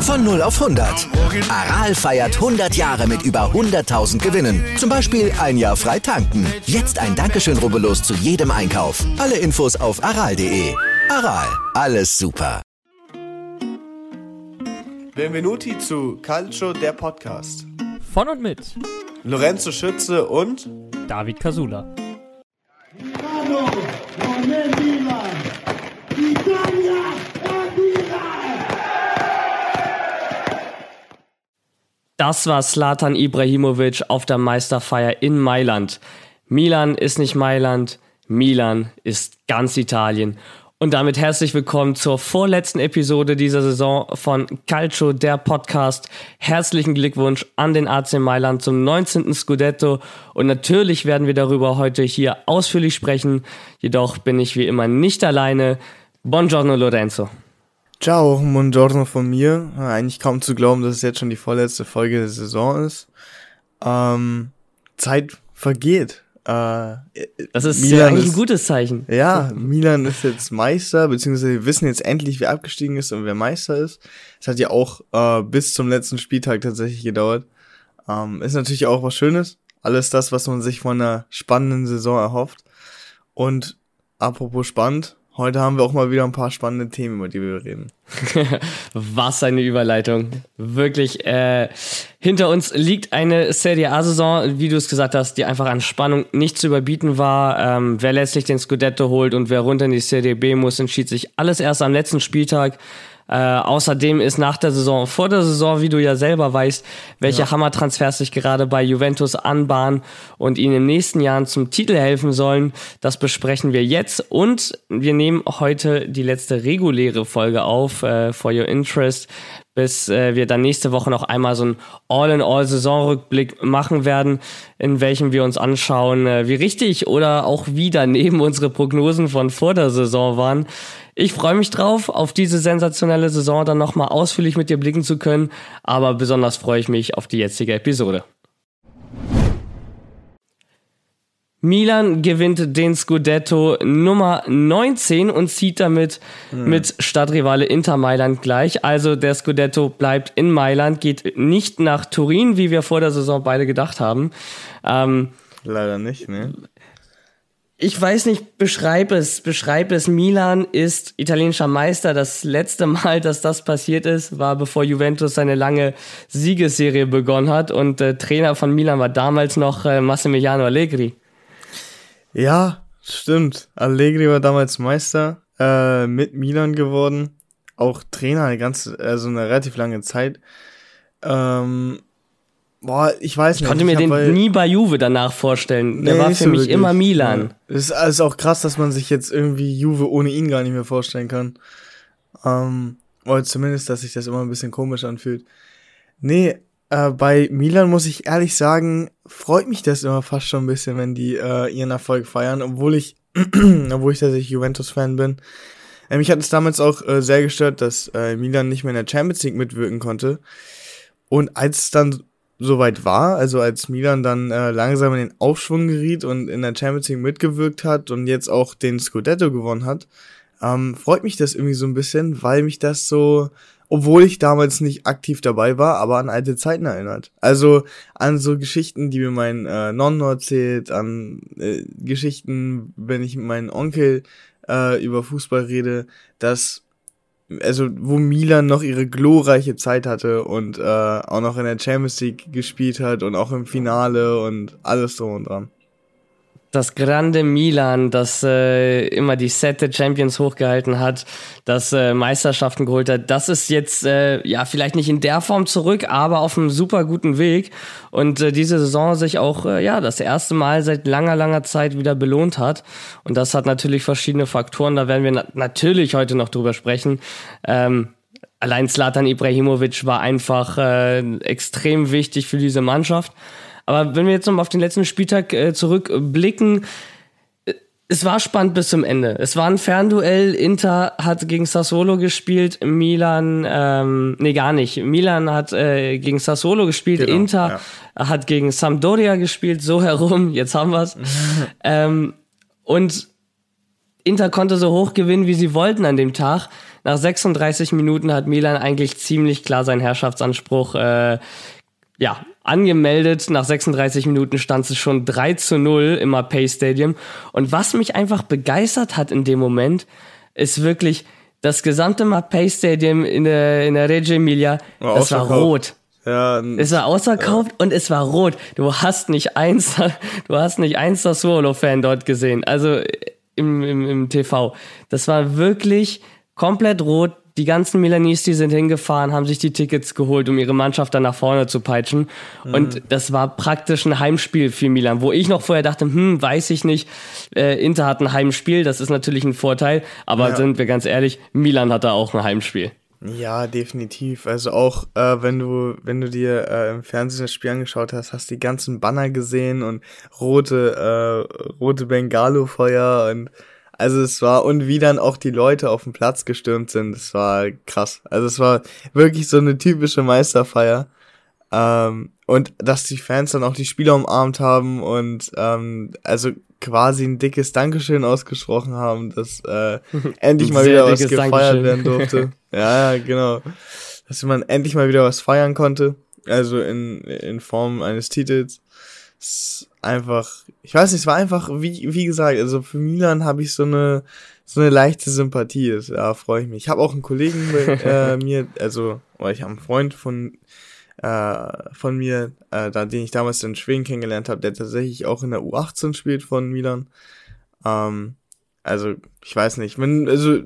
Von 0 auf 100. Aral feiert 100 Jahre mit über 100.000 Gewinnen. Zum Beispiel ein Jahr frei tanken. Jetzt ein Dankeschön, rubbellos zu jedem Einkauf. Alle Infos auf aral.de. Aral, alles super. Benvenuti zu Calcio, der Podcast. Von und mit Lorenzo Schütze und David Casula. Das war Slatan Ibrahimovic auf der Meisterfeier in Mailand. Milan ist nicht Mailand, Milan ist ganz Italien. Und damit herzlich willkommen zur vorletzten Episode dieser Saison von Calcio, der Podcast. Herzlichen Glückwunsch an den AC Mailand zum 19. Scudetto. Und natürlich werden wir darüber heute hier ausführlich sprechen. Jedoch bin ich wie immer nicht alleine. Buongiorno Lorenzo. Ciao, buongiorno von mir. Eigentlich kaum zu glauben, dass es jetzt schon die vorletzte Folge der Saison ist. Ähm, Zeit vergeht. Äh, Das ist Milan eigentlich ein ist- gutes Zeichen. Ja, Milan ist jetzt Meister, beziehungsweise wir wissen jetzt endlich, wer abgestiegen ist und wer Meister ist. Es hat ja auch äh, bis zum letzten Spieltag tatsächlich gedauert. Ähm, ist natürlich auch was Schönes. Alles das, was man sich von einer spannenden Saison erhofft. Und apropos spannend, heute haben wir auch mal wieder ein paar spannende Themen, über die wir reden. Was eine Überleitung. Wirklich, äh, hinter uns liegt eine Serie A-Saison, wie du es gesagt hast, die einfach an Spannung nicht zu überbieten war. Ähm, wer letztlich den Scudetto holt und wer runter in die Serie B muss, entschied sich alles erst am letzten Spieltag. Äh, außerdem ist nach der Saison, vor der Saison, wie du ja selber weißt, welche Hammertransfers sich gerade bei Juventus anbahnen und ihnen im nächsten Jahren zum Titel helfen sollen. Das besprechen wir jetzt und wir nehmen heute die letzte reguläre Folge auf, äh, for your interest, bis äh, wir dann nächste Woche noch einmal so einen All-in-All-Saisonrückblick machen werden, in welchem wir uns anschauen, äh, wie richtig oder auch wie daneben unsere Prognosen von vor der Saison waren. Ich freue mich drauf, auf diese sensationelle Saison dann nochmal ausführlich mit dir blicken zu können, aber besonders freue ich mich auf die jetzige Episode. Milan gewinnt den Scudetto Nummer 19 und zieht damit mit Stadtrivale Inter Mailand gleich. Also der Scudetto bleibt in Mailand, geht nicht nach Turin, wie wir vor der Saison beide gedacht haben. Ähm, Leider nicht, ne? Ich weiß nicht, beschreib es, beschreib es. Milan ist italienischer Meister. Das letzte Mal, dass das passiert ist, war bevor Juventus seine lange Siegesserie begonnen hat. Und äh, Trainer von Milan war damals noch äh, Massimiliano Allegri. Ja, stimmt. Allegri war damals Meister, äh, mit Milan geworden. Auch Trainer eine ganze, also eine relativ lange Zeit. Ähm, boah, ich weiß Ich nicht. konnte mir hab den bei- nie bei Juve danach vorstellen. Der Nee, war für so mich wirklich. immer Milan. Ja. Es ist also auch krass, dass man sich jetzt irgendwie Juve ohne ihn gar nicht mehr vorstellen kann. Ähm, oder zumindest, dass sich das immer ein bisschen komisch anfühlt. Nee, äh, bei Milan muss ich ehrlich sagen, freut mich das immer fast schon ein bisschen, wenn die äh, ihren Erfolg feiern, obwohl ich, obwohl ich tatsächlich Juventus-Fan bin. Äh, mich hat es damals auch äh, sehr gestört, dass äh, Milan nicht mehr in der Champions League mitwirken konnte. Und als es dann soweit war, also als Milan dann äh, langsam in den Aufschwung geriet und in der Champions League mitgewirkt hat und jetzt auch den Scudetto gewonnen hat, ähm, freut mich das irgendwie so ein bisschen, weil mich das so, obwohl ich damals nicht aktiv dabei war, aber an alte Zeiten erinnert. Also an so Geschichten, die mir mein äh, Nonno erzählt, an äh, Geschichten, wenn ich mit meinem Onkel äh, über Fußball rede, dass also wo Milan noch ihre glorreiche Zeit hatte und äh, auch noch in der Champions League gespielt hat und auch im Finale und alles drum und dran. Das grande Milan, das äh, immer die Sette Champions hochgehalten hat, das äh, Meisterschaften geholt hat, das ist jetzt äh, ja vielleicht nicht in der Form zurück, aber auf einem super guten Weg und äh, diese Saison sich auch äh, ja das erste Mal seit langer langer Zeit wieder belohnt hat und das hat natürlich verschiedene Faktoren. Da werden wir na natürlich heute noch drüber sprechen. Ähm, allein Zlatan Ibrahimovic war einfach äh, extrem wichtig für diese Mannschaft. Aber wenn wir jetzt nochmal auf den letzten Spieltag äh, zurückblicken, äh, es war spannend bis zum Ende. Es war ein Fernduell. Inter hat gegen Sassuolo gespielt, Milan, ähm, nee, gar nicht. Milan hat äh, gegen Sassuolo gespielt, Genau, Inter hat gegen Sampdoria gespielt, so herum, jetzt haben wir's. ähm, und Inter konnte so hoch gewinnen, wie sie wollten an dem Tag. Nach 36 Minuten hat Milan eigentlich ziemlich klar seinen Herrschaftsanspruch äh, ja, angemeldet. Nach 36 Minuten stand es schon 3 zu 0 im Pay Stadium. Und was mich einfach begeistert hat in dem Moment, ist wirklich das gesamte Mapei Stadium in der, in der Reggio Emilia, War das war rot. Ja, Es war ausverkauft und es war rot. Du hast nicht eins, du hast nicht eins Sassuolo-Fan dort gesehen. Also im, im, im TV. Das war wirklich komplett rot. Die ganzen Milanese, die sind hingefahren, haben sich die Tickets geholt, um ihre Mannschaft dann nach vorne zu peitschen. Und das war praktisch ein Heimspiel für Milan, wo ich noch vorher dachte, hm, weiß ich nicht, äh, Inter hat ein Heimspiel, das ist natürlich ein Vorteil, aber Ja. sind wir ganz ehrlich, Milan hat da auch ein Heimspiel. Ja, definitiv. Also auch äh, wenn du, wenn du dir äh, im Fernsehen das Spiel angeschaut hast, hast die ganzen Banner gesehen und rote, äh, rote Bengalo-Feuer und also es war, und wie dann auch die Leute auf den Platz gestürmt sind, das war krass. Also es war wirklich so eine typische Meisterfeier. Ähm, und dass die Fans dann auch die Spieler umarmt haben und ähm, also quasi ein dickes Dankeschön ausgesprochen haben, dass äh, endlich mal wieder was gefeiert Dankeschön. werden durfte. ja, ja, genau. Dass man endlich mal wieder was feiern konnte. Also in, in Form eines Titels. Es einfach, ich weiß nicht, es war einfach, wie, wie gesagt, also für Milan habe ich so eine, so eine leichte Sympathie. Das, ja, freue ich mich. Ich habe auch einen Kollegen bei äh, mir, also, oder ich habe einen Freund von, äh, von mir, äh, da, den ich damals in Schweden kennengelernt habe, der tatsächlich auch in der U18 spielt von Milan. Ähm, also, ich weiß nicht. Wenn, also,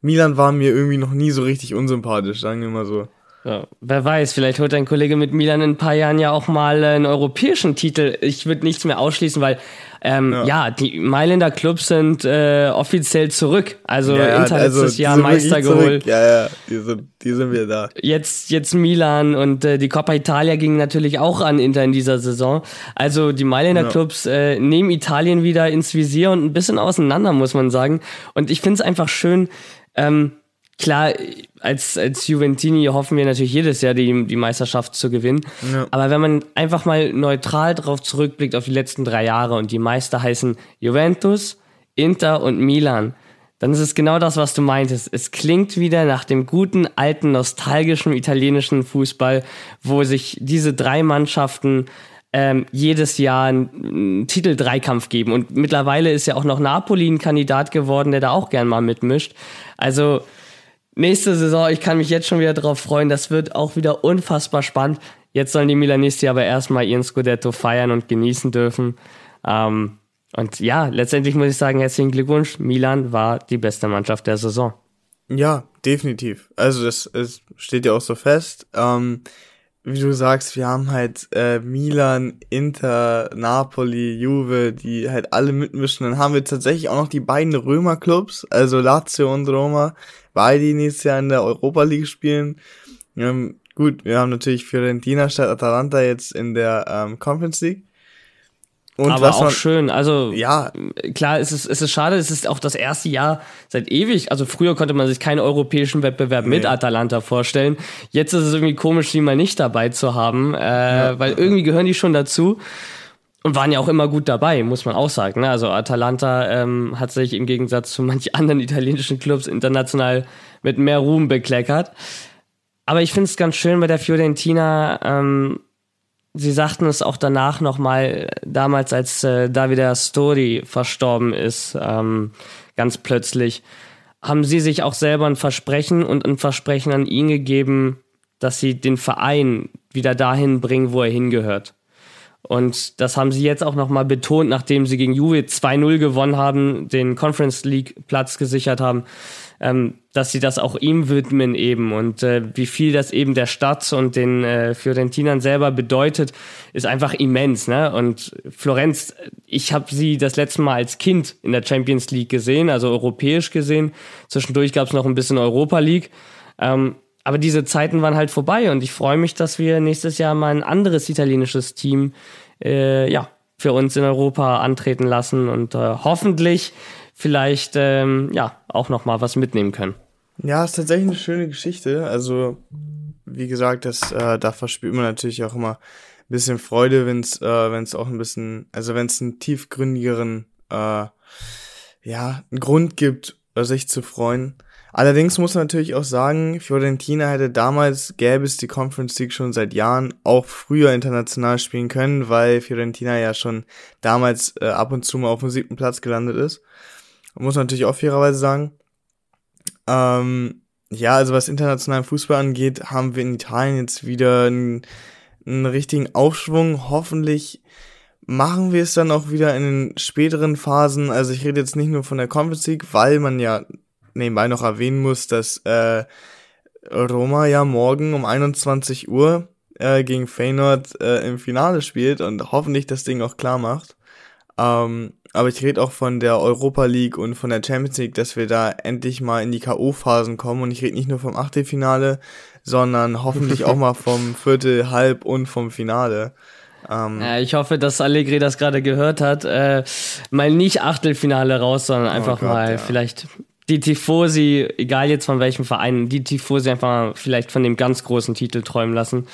Milan war mir irgendwie noch nie so richtig unsympathisch, sagen wir mal so. Ja, wer weiß, vielleicht holt dein Kollege mit Milan in ein paar Jahren ja auch mal einen europäischen Titel. Ich würde nichts mehr ausschließen, weil ähm, ja. Ja. die Mailänder Clubs sind äh, offiziell zurück. Also Ja, Inter also, letztes die Jahr Meister geholt. Ja, ja, die sind, die sind wieder da. Jetzt, jetzt Milan und äh, die Coppa Italia ging natürlich auch an Inter in dieser Saison. Also die Mailänder Ja. Clubs äh, nehmen Italien wieder ins Visier und ein bisschen auseinander, muss man sagen. Und ich finde es einfach schön, ähm, klar, als, als Juventini hoffen wir natürlich jedes Jahr die, die Meisterschaft zu gewinnen. Ja. Aber wenn man einfach mal neutral drauf zurückblickt auf die letzten drei Jahre und die Meister heißen Juventus, Inter und Milan, dann ist es genau das, was du meintest. Es klingt wieder nach dem guten, alten, nostalgischen italienischen Fußball, wo sich diese drei Mannschaften ähm, jedes Jahr einen, einen Titel-Dreikampf geben. Und mittlerweile ist ja auch noch Napoli ein Kandidat geworden, der da auch gern mal mitmischt. Also nächste Saison, ich kann mich jetzt schon wieder drauf freuen. Das wird auch wieder unfassbar spannend. Jetzt sollen die Milanisti aber erstmal ihren Scudetto feiern und genießen dürfen. Ähm, und ja, letztendlich muss ich sagen, herzlichen Glückwunsch. Milan war die beste Mannschaft der Saison. Ja, definitiv. Also das, es steht ja auch so fest. Ähm, wie du sagst, wir haben halt äh, Milan, Inter, Napoli, Juve, die halt alle mitmischen. Dann haben wir tatsächlich auch noch die beiden Römerclubs, also Lazio und Roma, weil die nächstes Jahr in der Europa League spielen. Ähm, gut, wir haben natürlich Fiorentina statt Atalanta jetzt in der ähm, Conference League. Und aber was auch man, schön. Also ja, klar, es ist, es ist schade, es ist auch das erste Jahr seit ewig. Also früher konnte man sich keinen europäischen Wettbewerb mit Nee. Atalanta vorstellen. Jetzt ist es irgendwie komisch, die mal nicht dabei zu haben, äh, weil irgendwie gehören die schon dazu. Und waren ja auch immer gut dabei, muss man auch sagen. Ne? Also Atalanta ähm, hat sich im Gegensatz zu manch anderen italienischen Clubs international mit mehr Ruhm bekleckert. Aber ich finde es ganz schön bei der Fiorentina, ähm, sie sagten es auch danach nochmal, damals als äh, Davide Astori verstorben ist, ähm, ganz plötzlich, haben sie sich auch selber ein Versprechen und ein Versprechen an ihn gegeben, dass sie den Verein wieder dahin bringen, wo er hingehört. Und das haben sie jetzt auch nochmal betont, nachdem sie gegen Juve 2-0 gewonnen haben, den Conference League Platz gesichert haben, ähm, dass sie das auch ihm widmen eben. Und äh, wie viel das eben der Stadt und den äh, Fiorentinern selber bedeutet, ist einfach immens. Ne? Und Florenz, ich habe sie das letzte Mal als Kind in der Champions League gesehen, also europäisch gesehen. Zwischendurch gab es noch ein bisschen Europa League. Ähm, aber diese Zeiten waren halt vorbei und ich freue mich, dass wir nächstes Jahr mal ein anderes italienisches Team äh, ja, für uns in Europa antreten lassen und äh, hoffentlich vielleicht ähm, ja auch noch mal was mitnehmen können. Ja, ist tatsächlich eine schöne Geschichte. Also wie gesagt, das äh, da verspürt man natürlich auch immer ein bisschen Freude, wenn es äh, wenn es auch ein bisschen, also wenn es einen tiefgründigeren äh, ja einen Grund gibt, äh, sich zu freuen. Allerdings muss man natürlich auch sagen, Fiorentina hätte damals, gäbe es die Conference League schon seit Jahren, auch früher international spielen können, weil Fiorentina ja schon damals äh, ab und zu mal auf dem siebten Platz gelandet ist. Muss man natürlich auch fairerweise sagen. Ähm, ja, also was internationalen Fußball angeht, haben wir in Italien jetzt wieder einen, einen richtigen Aufschwung. Hoffentlich machen wir es dann auch wieder in den späteren Phasen. Also ich rede jetzt nicht nur von der Conference League, weil man ja nebenbei noch erwähnen muss, dass äh, Roma ja morgen um 21 Uhr äh, gegen Feyenoord äh, im Finale spielt und hoffentlich das Ding auch klar macht. Ähm, aber ich rede auch von der Europa League und von der Champions League, dass wir da endlich mal in die K.O.-Phasen kommen. Und ich rede nicht nur vom Achtelfinale, sondern hoffentlich auch mal vom Viertel, Halb und vom Finale. Ähm, ja, ich hoffe, dass Allegri das gerade gehört hat. Äh, mal nicht Achtelfinale raus, sondern oh einfach oh Gott, mal ja. vielleicht die Tifosi, egal jetzt von welchem Verein, die Tifosi einfach mal vielleicht von dem ganz großen Titel träumen lassen.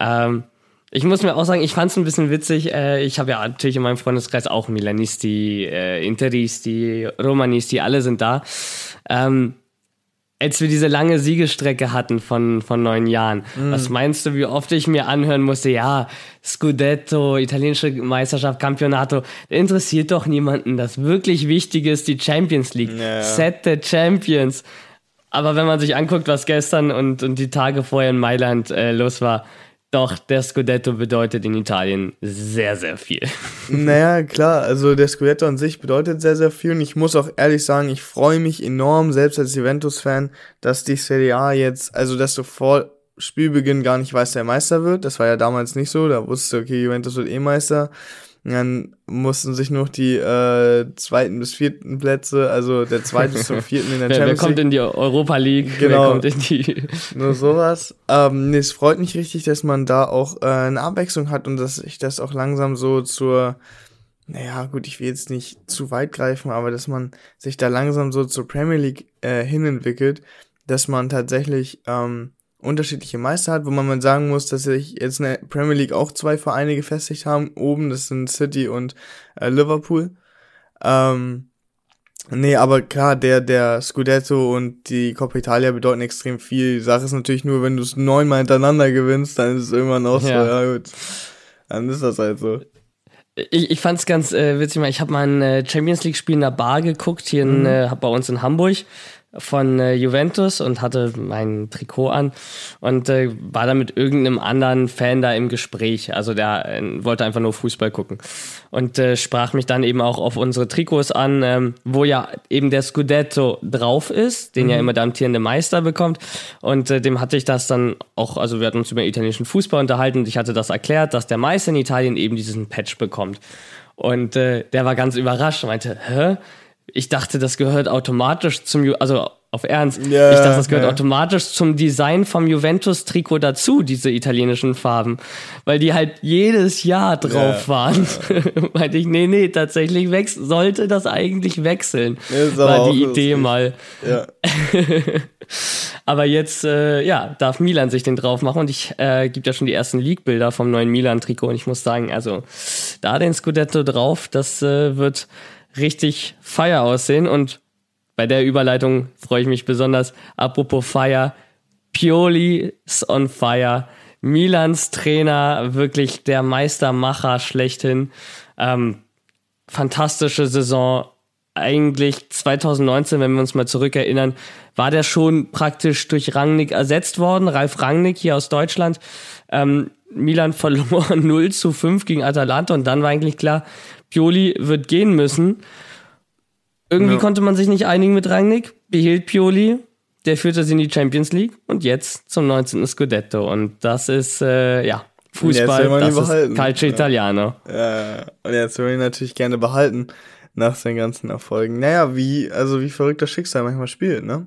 Ähm, ich muss mir auch sagen, ich fand es ein bisschen witzig. Äh, ich habe ja natürlich in meinem Freundeskreis auch Milanisti, äh, Interisti, Romanisti, alle sind da. Ähm, als wir diese lange Siegestrecke hatten von, von neun Jahren, mm. was meinst du, wie oft ich mir anhören musste, ja, Scudetto, italienische Meisterschaft, Campionato, interessiert doch niemanden. Das wirklich Wichtige ist die Champions League. Ja. Set the Champions. Aber wenn man sich anguckt, was gestern und, und die Tage vorher in Mailand äh, los war, doch, der Scudetto bedeutet in Italien sehr, sehr viel. Naja, klar, also der Scudetto an sich bedeutet sehr, sehr viel und ich muss auch ehrlich sagen, ich freue mich enorm, selbst als Juventus-Fan, dass die Serie A jetzt, also dass du vor Spielbeginn gar nicht weißt, wer Meister wird. Das war ja damals nicht so, da wusste okay, Juventus wird eh Meister. Dann mussten sich noch die äh, zweiten bis vierten Plätze, also der zweite bis zum vierten in der wer, Champions League. Wer kommt in die Europa League? Genau. Wer kommt in die Nur sowas. Ähm, nee, es freut mich richtig, dass man da auch äh, eine Abwechslung hat und dass sich das auch langsam so zur, naja, gut, ich will jetzt nicht zu weit greifen, aber dass man sich da langsam so zur Premier League äh, hinentwickelt, dass man tatsächlich ähm, unterschiedliche Meister hat, wo man mal sagen muss, dass sich jetzt in der Premier League auch zwei Vereine gefestigt haben. Oben, das sind City und äh, Liverpool. Ähm, nee, aber klar, der, der Scudetto und die Coppa Italia bedeuten extrem viel. Die Sache ist natürlich nur, wenn du es neunmal hintereinander gewinnst, dann ist es irgendwann auch ja. so, ja gut. Dann ist das halt so. Ich, ich fand es ganz äh, witzig, ich habe mal ein äh, Champions League-Spiel in der Bar geguckt, hier in, mhm. äh, bei uns in Hamburg von äh, Juventus und hatte mein Trikot an und äh, war da mit irgendeinem anderen Fan da im Gespräch. Also der äh, wollte einfach nur Fußball gucken und äh, sprach mich dann eben auch auf unsere Trikots an, ähm, wo ja eben der Scudetto drauf ist, den mhm. ja immer der amtierende Meister bekommt. Und äh, dem hatte ich das dann auch, also wir hatten uns über italienischen Fußball unterhalten und ich hatte das erklärt, dass der Meister in Italien eben diesen Patch bekommt. Und äh, der war ganz überrascht und meinte, hä? Ich dachte, das gehört automatisch zum, also auf Ernst, ja, ich dachte, das gehört ja. automatisch zum Design vom Juventus-Trikot dazu, diese italienischen Farben, weil die halt jedes Jahr drauf ja, waren. Meinte ich, nee, nee, tatsächlich sollte das eigentlich wechseln, war die Idee mal. Ja. aber jetzt, äh, ja, darf Milan sich den drauf machen und ich äh, gibt ja schon die ersten League-Bilder vom neuen Milan-Trikot und ich muss sagen, also da den Scudetto drauf, das äh, wird richtig feier aussehen. Und bei der Überleitung freue ich mich besonders. Apropos Fire, Pioli ist on fire. Milans Trainer, wirklich der Meistermacher schlechthin. Ähm, fantastische Saison. Eigentlich 2019, wenn wir uns mal zurückerinnern, war der schon praktisch durch Rangnick ersetzt worden. Ralf Rangnick hier aus Deutschland. Ähm, Milan verlor 0 zu 5 gegen Atalanta und dann war eigentlich klar, Pioli wird gehen müssen. Irgendwie ja. konnte man sich nicht einigen mit Rangnick, behielt Pioli, der führte sie in die Champions League und jetzt zum 19. Scudetto. Und das ist, äh, ja, Fußball, das ist Calcio Italiano. Ja, und jetzt will man ihn natürlich gerne behalten nach seinen ganzen Erfolgen. Naja, wie, also wie verrückt das Schicksal manchmal spielt, ne?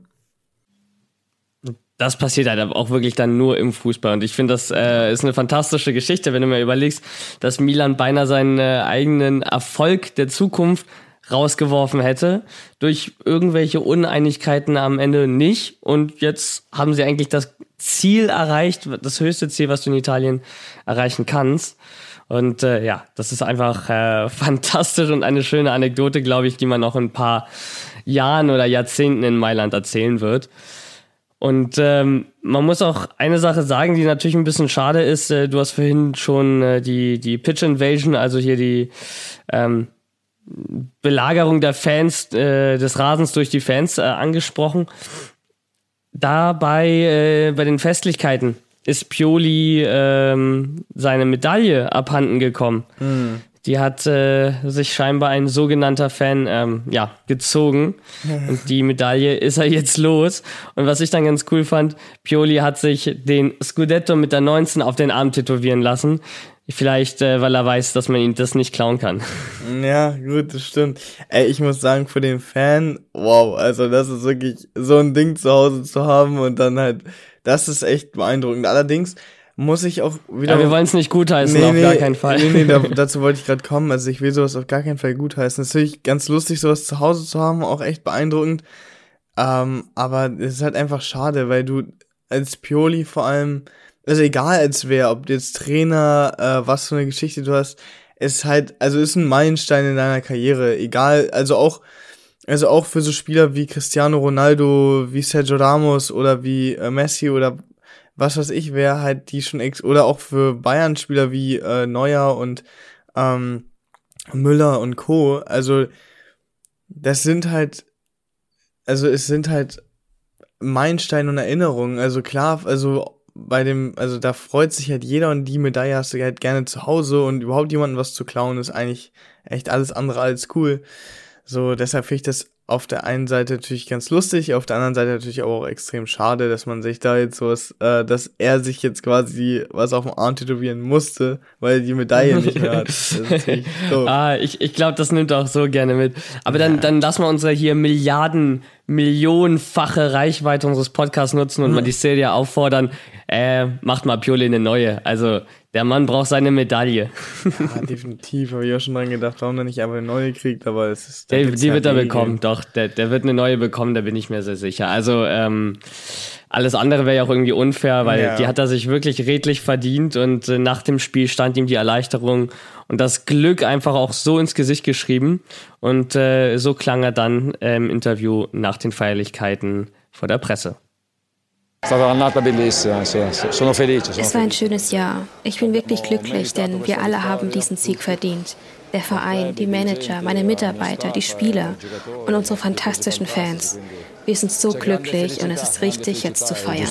Das passiert halt auch wirklich dann nur im Fußball. Und ich finde, das äh, ist eine fantastische Geschichte, wenn du mir überlegst, dass Milan beinahe seinen äh, eigenen Erfolg der Zukunft rausgeworfen hätte. Durch irgendwelche Uneinigkeiten am Ende nicht. Und jetzt haben sie eigentlich das Ziel erreicht, das höchste Ziel, was du in Italien erreichen kannst. Und äh, ja, das ist einfach äh, fantastisch und eine schöne Anekdote, glaube ich, die man noch in ein paar Jahren oder Jahrzehnten in Mailand erzählen wird. Und ähm, man muss auch eine Sache sagen, die natürlich ein bisschen schade ist. Äh, du hast vorhin schon äh, die, die Pitch Invasion, also hier die ähm, Belagerung der Fans, äh, des Rasens durch die Fans äh, angesprochen. Dabei äh, bei den Festlichkeiten ist Pioli ähm, seine Medaille abhanden gekommen. Hm. Die hat äh, sich scheinbar ein sogenannter Fan ähm, ja, gezogen. Und die Medaille ist er jetzt los. Und was ich dann ganz cool fand, Pioli hat sich den Scudetto mit der 19 auf den Arm tätowieren lassen. Vielleicht, äh, weil er weiß, dass man ihn das nicht klauen kann. Ja, gut, das stimmt. Ey, ich muss sagen, für den Fan, wow, also das ist wirklich so ein Ding zu Hause zu haben und dann halt, das ist echt beeindruckend. Allerdings muss ich auch wieder. Ja, wir wollen es nicht gutheißen, nee, auf nee, gar keinen Fall. Nee, nee, da, dazu wollte ich gerade kommen. Also ich will sowas auf gar keinen Fall gutheißen. Es ist natürlich ganz lustig, sowas zu Hause zu haben, auch echt beeindruckend. Ähm, aber es ist halt einfach schade, weil du als Pioli vor allem also egal als wer, ob jetzt Trainer, äh, was für eine Geschichte du hast, ist halt, also ist ein Meilenstein in deiner Karriere. Egal, also auch, also auch für so Spieler wie Cristiano Ronaldo, wie Sergio Ramos oder wie äh, Messi oder was weiß ich, wer halt die schon ex oder auch für Bayern-Spieler wie äh, Neuer und ähm, Müller und Co. Also das sind halt, also es sind halt Meilensteine und Erinnerungen. Also klar, also bei dem, also da freut sich halt jeder und die Medaille hast du halt gerne zu Hause und überhaupt jemanden was zu klauen ist eigentlich echt alles andere als cool. So, deshalb finde ich das auf der einen Seite natürlich ganz lustig, auf der anderen Seite natürlich auch extrem schade, dass man sich da jetzt sowas, äh, dass er sich jetzt quasi was auf dem Arm tätowieren musste, weil er die Medaille nicht mehr hat. ah, ich, ich glaube, das nimmt er auch so gerne mit. Aber dann, ja. dann lassen wir unsere hier Milliarden, millionenfache Reichweite unseres Podcasts nutzen und mhm. mal die Serie auffordern, äh, macht mal Pioli eine neue. Also der Mann braucht seine Medaille. Ja, definitiv. Habe ich auch schon dran gedacht, warum er nicht einfach eine neue kriegt, aber es ist. Der, die wird er bekommen, doch. Der, der wird eine neue bekommen, da bin ich mir sehr sicher. Also, ähm, alles andere wäre ja auch irgendwie unfair, weil ja. die hat er sich wirklich redlich verdient und äh, nach dem Spiel stand ihm die Erleichterung und das Glück einfach auch so ins Gesicht geschrieben. Und äh, so klang er dann äh, im Interview nach den Feierlichkeiten vor der Presse. Es war ein schönes Jahr. Ich bin wirklich glücklich, denn wir alle haben diesen Sieg verdient. Der Verein, die Manager, meine Mitarbeiter, die Spieler und unsere fantastischen Fans. Wir sind so glücklich und es ist richtig, jetzt zu feiern.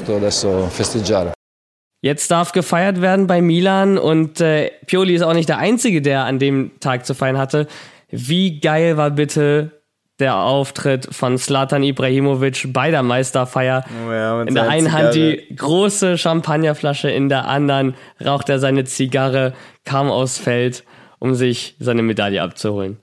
Jetzt darf gefeiert werden bei Milan und äh, Pioli ist auch nicht der Einzige, der an dem Tag zu feiern hatte. Wie geil war bitte der Auftritt von Slatan Ibrahimovic bei der Meisterfeier. Oh ja, in der einen Hand die große Champagnerflasche, in der anderen raucht er seine Zigarre, kam aufs Feld, um sich seine Medaille abzuholen.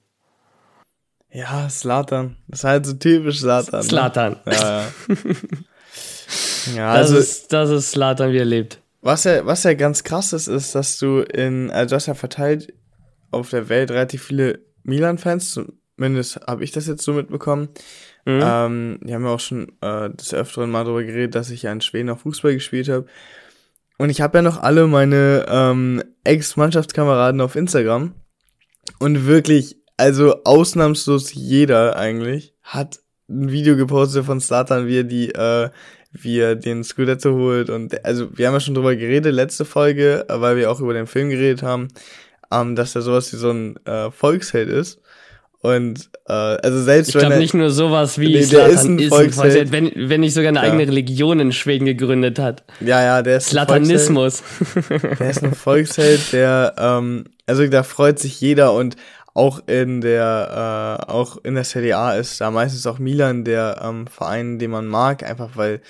Ja, Slatan. Das ist halt so typisch Slatan. Slatan. Ne? Ja, ja. ja das, also, ist, das ist Slatan, wie er lebt. Was ja, was ja ganz krass ist, ist, dass du in, also du hast ja verteilt auf der Welt relativ viele Milan-Fans, Zumindest habe ich das jetzt so mitbekommen. Mhm. Ähm, wir haben ja auch schon äh, des Öfteren mal darüber geredet, dass ich ja in Schweden auch Fußball gespielt habe. Und ich habe ja noch alle meine ähm, Ex-Mannschaftskameraden auf Instagram. Und wirklich, also ausnahmslos jeder eigentlich, hat ein Video gepostet von Slatan, wie er die, äh, wie er den Scudetto holt. Und also wir haben ja schon drüber geredet, letzte Folge, weil wir auch über den Film geredet haben, ähm, dass er sowas wie so ein äh, Volksheld ist. Und äh, also selbst ich wenn glaube nicht nur sowas wie nee, der ist ein, ist ein Volksheld, wenn, wenn nicht sogar eine ja. eigene Religion in Schweden gegründet hat. Ja, ja, der ist Slatanismus. Der ist ein Volksheld, der ähm, also da freut sich jeder und auch in der äh, auch in der Serie A ist da meistens auch Milan der ähm, Verein, den man mag, einfach weil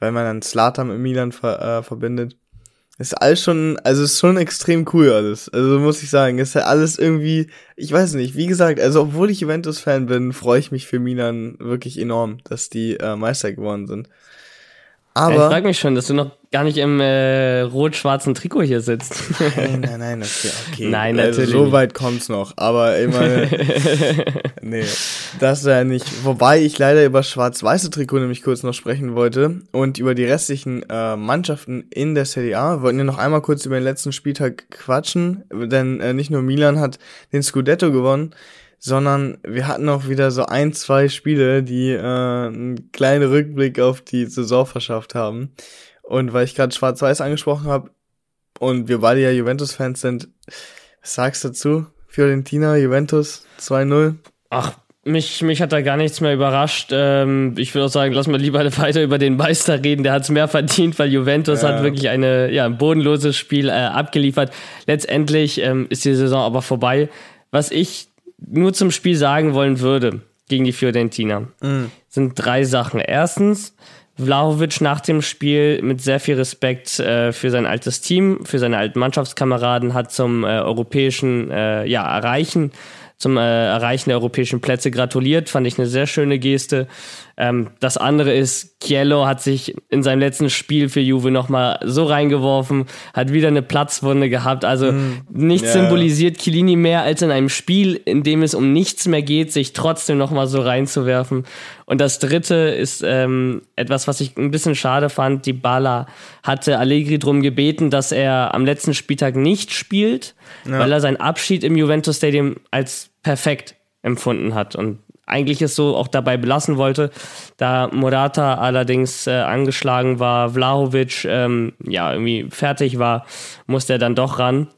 weil man dann Slatan mit Milan ver, äh, verbindet. Ist alles schon, also ist schon extrem cool alles. Also muss ich sagen, ist ja alles irgendwie, ich weiß nicht, wie gesagt, also obwohl ich Juventus-Fan bin, freue ich mich für Milan wirklich enorm, dass die äh, Meister geworden sind. Aber. ich frage mich schon, dass du noch gar nicht im äh, rot-schwarzen Trikot hier sitzt. Nein, nein, nein, okay, okay. Nein, also, natürlich So nicht. weit kommt's noch. Aber ich meine, nee, das ja nicht. Wobei ich leider über schwarz-weiße Trikot nämlich kurz noch sprechen wollte und über die restlichen äh, Mannschaften in der Serie A. Wir wollten ja noch einmal kurz über den letzten Spieltag quatschen, denn äh, nicht nur Milan hat den Scudetto gewonnen, sondern wir hatten auch wieder so ein, zwei Spiele, die äh, einen kleinen Rückblick auf die Saison verschafft haben. Und weil ich gerade Schwarz-Weiß angesprochen habe und wir beide ja Juventus-Fans sind, was sagst du dazu? Fiorentina, Juventus 2-0. Ach, mich, mich hat da gar nichts mehr überrascht. Ähm, ich würde auch sagen, lass mal lieber weiter über den Meister reden. Der hat es mehr verdient, weil Juventus Ja. hat wirklich eine, ja, ein bodenloses Spiel äh, abgeliefert. Letztendlich ähm, ist die Saison aber vorbei. Was ich nur zum Spiel sagen wollen würde gegen die Fiorentina, sind drei Sachen. Erstens, Vlahovic nach dem Spiel mit sehr viel Respekt äh, für sein altes Team, für seine alten Mannschaftskameraden hat zum äh, europäischen äh, ja, Erreichen, zum äh, Erreichen der europäischen Plätze gratuliert. Fand ich eine sehr schöne Geste. Ähm, das andere ist, Chiello hat sich in seinem letzten Spiel für Juve nochmal so reingeworfen, hat wieder eine Platzwunde gehabt. Also nichts Ja. symbolisiert Chiellini mehr als in einem Spiel, in dem es um nichts mehr geht, sich trotzdem nochmal so reinzuwerfen. Und das dritte ist ähm, etwas, was ich ein bisschen schade fand. Die Bala hatte Allegri drum gebeten, dass er am letzten Spieltag nicht spielt, weil er seinen Abschied im Juventus Stadium als perfekt empfunden hat und eigentlich es so auch dabei belassen wollte. Da Morata allerdings äh, angeschlagen war, Vlahovic ähm, ja irgendwie fertig war, musste er dann doch ran.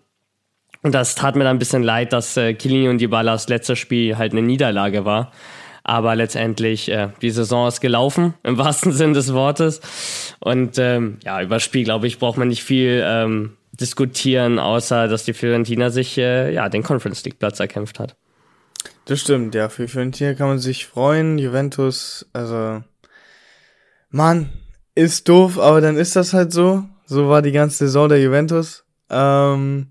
Und das tat mir dann ein bisschen leid, dass äh, Chiellini und Dybalas letztes Spiel halt eine Niederlage war. Aber letztendlich, äh, die Saison ist gelaufen, im wahrsten Sinn des Wortes. Und ähm, ja, über das Spiel, glaube ich, braucht man nicht viel ähm, diskutieren, außer dass die Fiorentina sich äh, ja, den Conference League Platz erkämpft hat. Das stimmt, ja. Für Fiorentina kann man sich freuen. Juventus, also, Mann, ist doof, aber dann ist das halt so. So war die ganze Saison der Juventus. Ähm,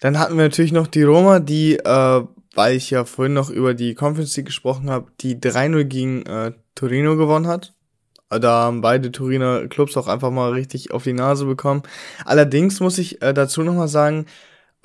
dann hatten wir natürlich noch die Roma, die, äh, weil ich ja vorhin noch über die Conference League gesprochen habe, die 3-0 gegen äh, Torino gewonnen hat. Da haben beide Turiner Clubs auch einfach mal richtig auf die Nase bekommen. Allerdings muss ich äh, dazu nochmal sagen,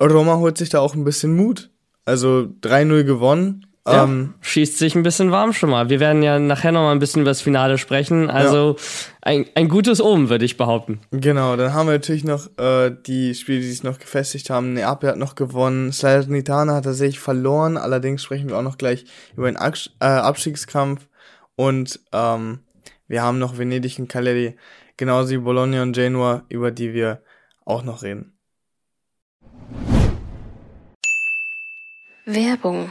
Roma holt sich da auch ein bisschen Mut. Also 3-0 gewonnen. Ja, Ähm, schießt sich ein bisschen warm schon mal. Wir werden ja nachher noch mal ein bisschen über das Finale sprechen. Also ein, ein gutes Omen, würde ich behaupten. genau, dann haben wir natürlich noch äh, die Spiele, die sich noch gefestigt haben. Neapel hat noch gewonnen. Salernitana hat tatsächlich verloren. Allerdings sprechen wir auch noch gleich über den Abs äh, Abstiegskampf. Und ähm, wir haben noch Venedig und Cagliari, genauso wie Bologna und Genua, über die wir auch noch reden. Werbung.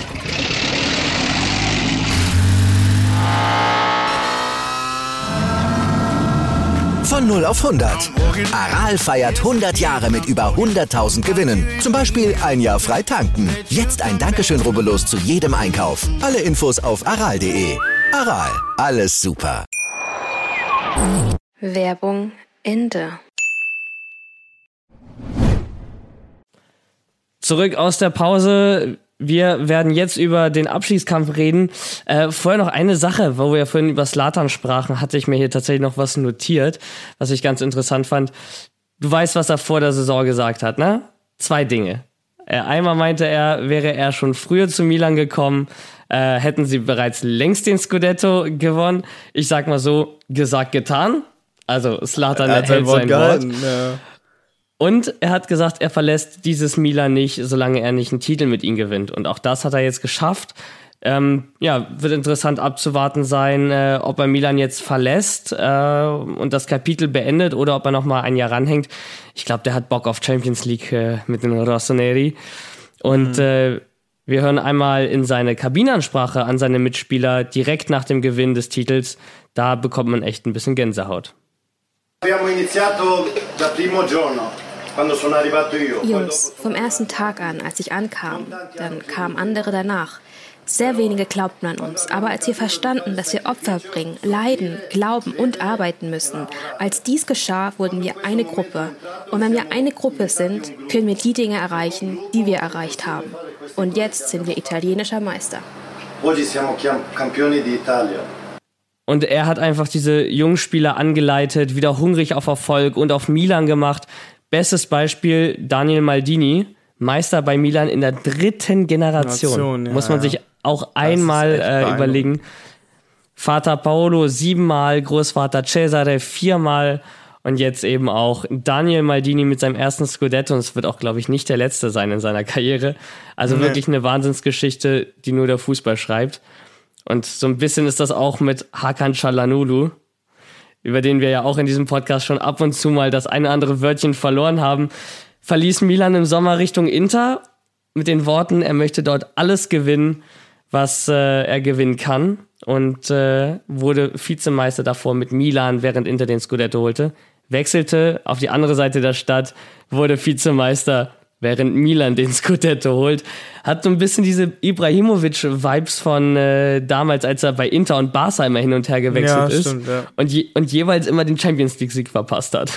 0 auf 100. Aral feiert 100 Jahre mit über 100.000 Gewinnen. Zum Beispiel ein Jahr frei tanken. Jetzt ein Dankeschön, rubbellos zu jedem Einkauf. Alle Infos auf aral.de. Aral, alles super. Werbung Ende. Zurück aus der Pause. Wir werden jetzt über den Abschiedskampf reden. Äh, vorher noch eine Sache, wo wir ja vorhin über Slatan sprachen, hatte ich mir hier tatsächlich noch was notiert, was ich ganz interessant fand. Du weißt, was er vor der Saison gesagt hat, ne? Zwei Dinge. Äh, einmal meinte er, wäre er schon früher zu Milan gekommen, äh, hätten sie bereits längst den Scudetto gewonnen. Ich sag mal so, gesagt, getan. Also Slatan sein hält Wort sein Wort. gehalten. Ja. Und er hat gesagt, er verlässt dieses Milan nicht, solange er nicht einen Titel mit ihm gewinnt. Und auch das hat er jetzt geschafft. Ähm, ja, wird interessant abzuwarten sein, äh, ob er Milan jetzt verlässt äh, und das Kapitel beendet oder ob er noch mal ein Jahr ranhängt. Ich glaube, der hat Bock auf Champions League äh, mit den Rossoneri. Und äh, Wir hören einmal in seine Kabinenansprache an seine Mitspieler direkt nach dem Gewinn des Titels. Da bekommt man echt ein bisschen Gänsehaut. Abbiamo iniziato da primo giorno, Jungs, vom ersten Tag an, als ich ankam, dann kamen andere danach. Sehr wenige glaubten an uns, aber als wir verstanden, dass wir Opfer bringen, leiden, glauben und arbeiten müssen, als dies geschah, wurden wir eine Gruppe. Und wenn wir eine Gruppe sind, können wir die Dinge erreichen, die wir erreicht haben. Und jetzt sind wir italienischer Meister. Und er hat einfach diese jungen Spieler angeleitet, wieder hungrig auf Erfolg und auf Milan gemacht. Bestes Beispiel Daniel Maldini, Meister bei Milan in der dritten Generation. Generation, ja, Muss man sich auch einmal äh, überlegen. Vater Paolo siebenmal, Großvater Cesare viermal und jetzt eben auch Daniel Maldini mit seinem ersten Scudetto. Und es wird auch, glaube ich, nicht der letzte sein in seiner Karriere. Also Nee. wirklich eine Wahnsinnsgeschichte, die nur der Fußball schreibt. Und so ein bisschen ist das auch mit Hakan Çalhanoğlu, über den wir ja auch in diesem Podcast schon ab und zu mal das eine andere Wörtchen verloren haben, verließ Milan im Sommer Richtung Inter mit den Worten, er möchte dort alles gewinnen, was äh, er gewinnen kann und äh, wurde Vizemeister davor mit Milan, während Inter den Scudetto holte, wechselte auf die andere Seite der Stadt, wurde Vizemeister, während Milan den Scudetto holt. Hat so ein bisschen diese Ibrahimovic-Vibes von äh, damals, als er bei Inter und Barca immer hin und her gewechselt Ja, ist stimmt, ja. und, je, und jeweils immer den Champions League-Sieg verpasst hat.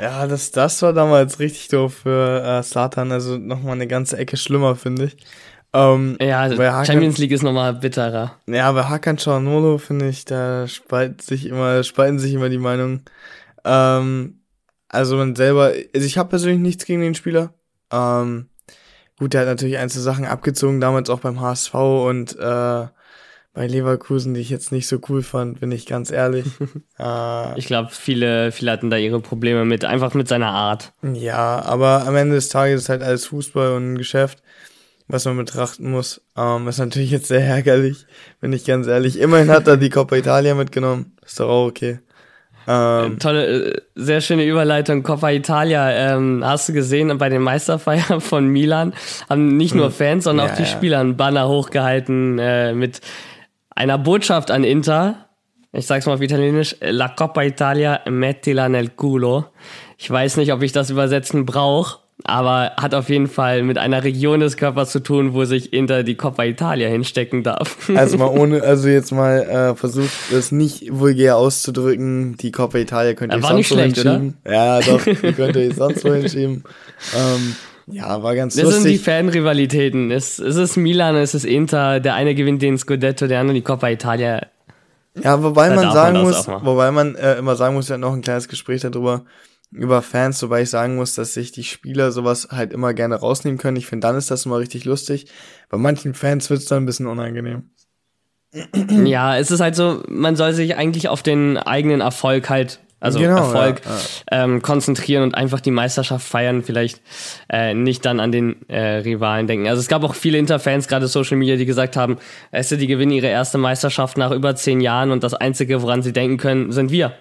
Ja, das, das war damals richtig doof für äh, Slatan, also nochmal eine ganze Ecke schlimmer, finde ich. Ähm, Ja, bei Hakan, Champions League ist nochmal bitterer. Ja, bei Hakan Çalhanoğlu finde ich, da spalten sich immer, spalten sich immer die Meinungen. Ähm, also man selber, also ich habe persönlich nichts gegen den Spieler. Ähm, gut, der hat natürlich einzelne Sachen abgezogen, damals auch beim HSV und äh, bei Leverkusen, die ich jetzt nicht so cool fand, bin ich ganz ehrlich. äh, Ich glaube, viele, viele hatten da ihre Probleme mit, einfach mit seiner Art. Ja, aber am Ende des Tages ist halt alles Fußball und ein Geschäft, was man betrachten muss. Ähm, ist natürlich jetzt sehr ärgerlich, bin ich ganz ehrlich. Immerhin hat er die Coppa Italia mitgenommen. Ist doch auch okay. Ähm, Tolle, äh, sehr schöne Überleitung. Coppa Italia, ähm, hast du gesehen, bei den Meisterfeiern von Milan haben nicht nur Fans, sondern Ja, auch die ja. Spieler einen Banner hochgehalten äh, mit einer Botschaft an Inter. Ich sag's mal auf Italienisch. La Coppa Italia mettila nel culo. Ich weiß nicht, ob ich das übersetzen brauche, aber hat auf jeden Fall mit einer Region des Körpers zu tun, wo sich Inter die Coppa Italia hinstecken darf. also mal ohne, also jetzt mal äh, versucht, das nicht vulgär auszudrücken. Die Coppa Italia könnt ihr War sonst nicht schlecht, oder? hinschieben. Ja, doch, die könnt ihr sonst wo hinschieben. Ähm, ja, war ganz Das sind die lustig. Fanrivalitäten. Es, es ist Milan, es ist Inter. Der eine gewinnt den Scudetto, der andere die Coppa Italia. Ja, wobei Da man sagen man das muss, wobei man äh, immer sagen muss, wir hatten noch ein kleines Gespräch darüber, über Fans, wobei ich sagen muss, dass sich die Spieler sowas halt immer gerne rausnehmen können. Ich finde, dann ist das immer richtig lustig. Bei manchen Fans wird's dann ein bisschen unangenehm. Ja, es ist halt so, man soll sich eigentlich auf den eigenen Erfolg halt, also Genau, Erfolg, ja, Ähm, konzentrieren und einfach die Meisterschaft feiern, vielleicht äh, nicht dann an den äh, Rivalen denken. Also es gab auch viele Interfans, gerade Social Media, die gesagt haben, weißt du, die gewinnen ihre erste Meisterschaft nach über zehn Jahren und das Einzige, woran sie denken können, sind wir.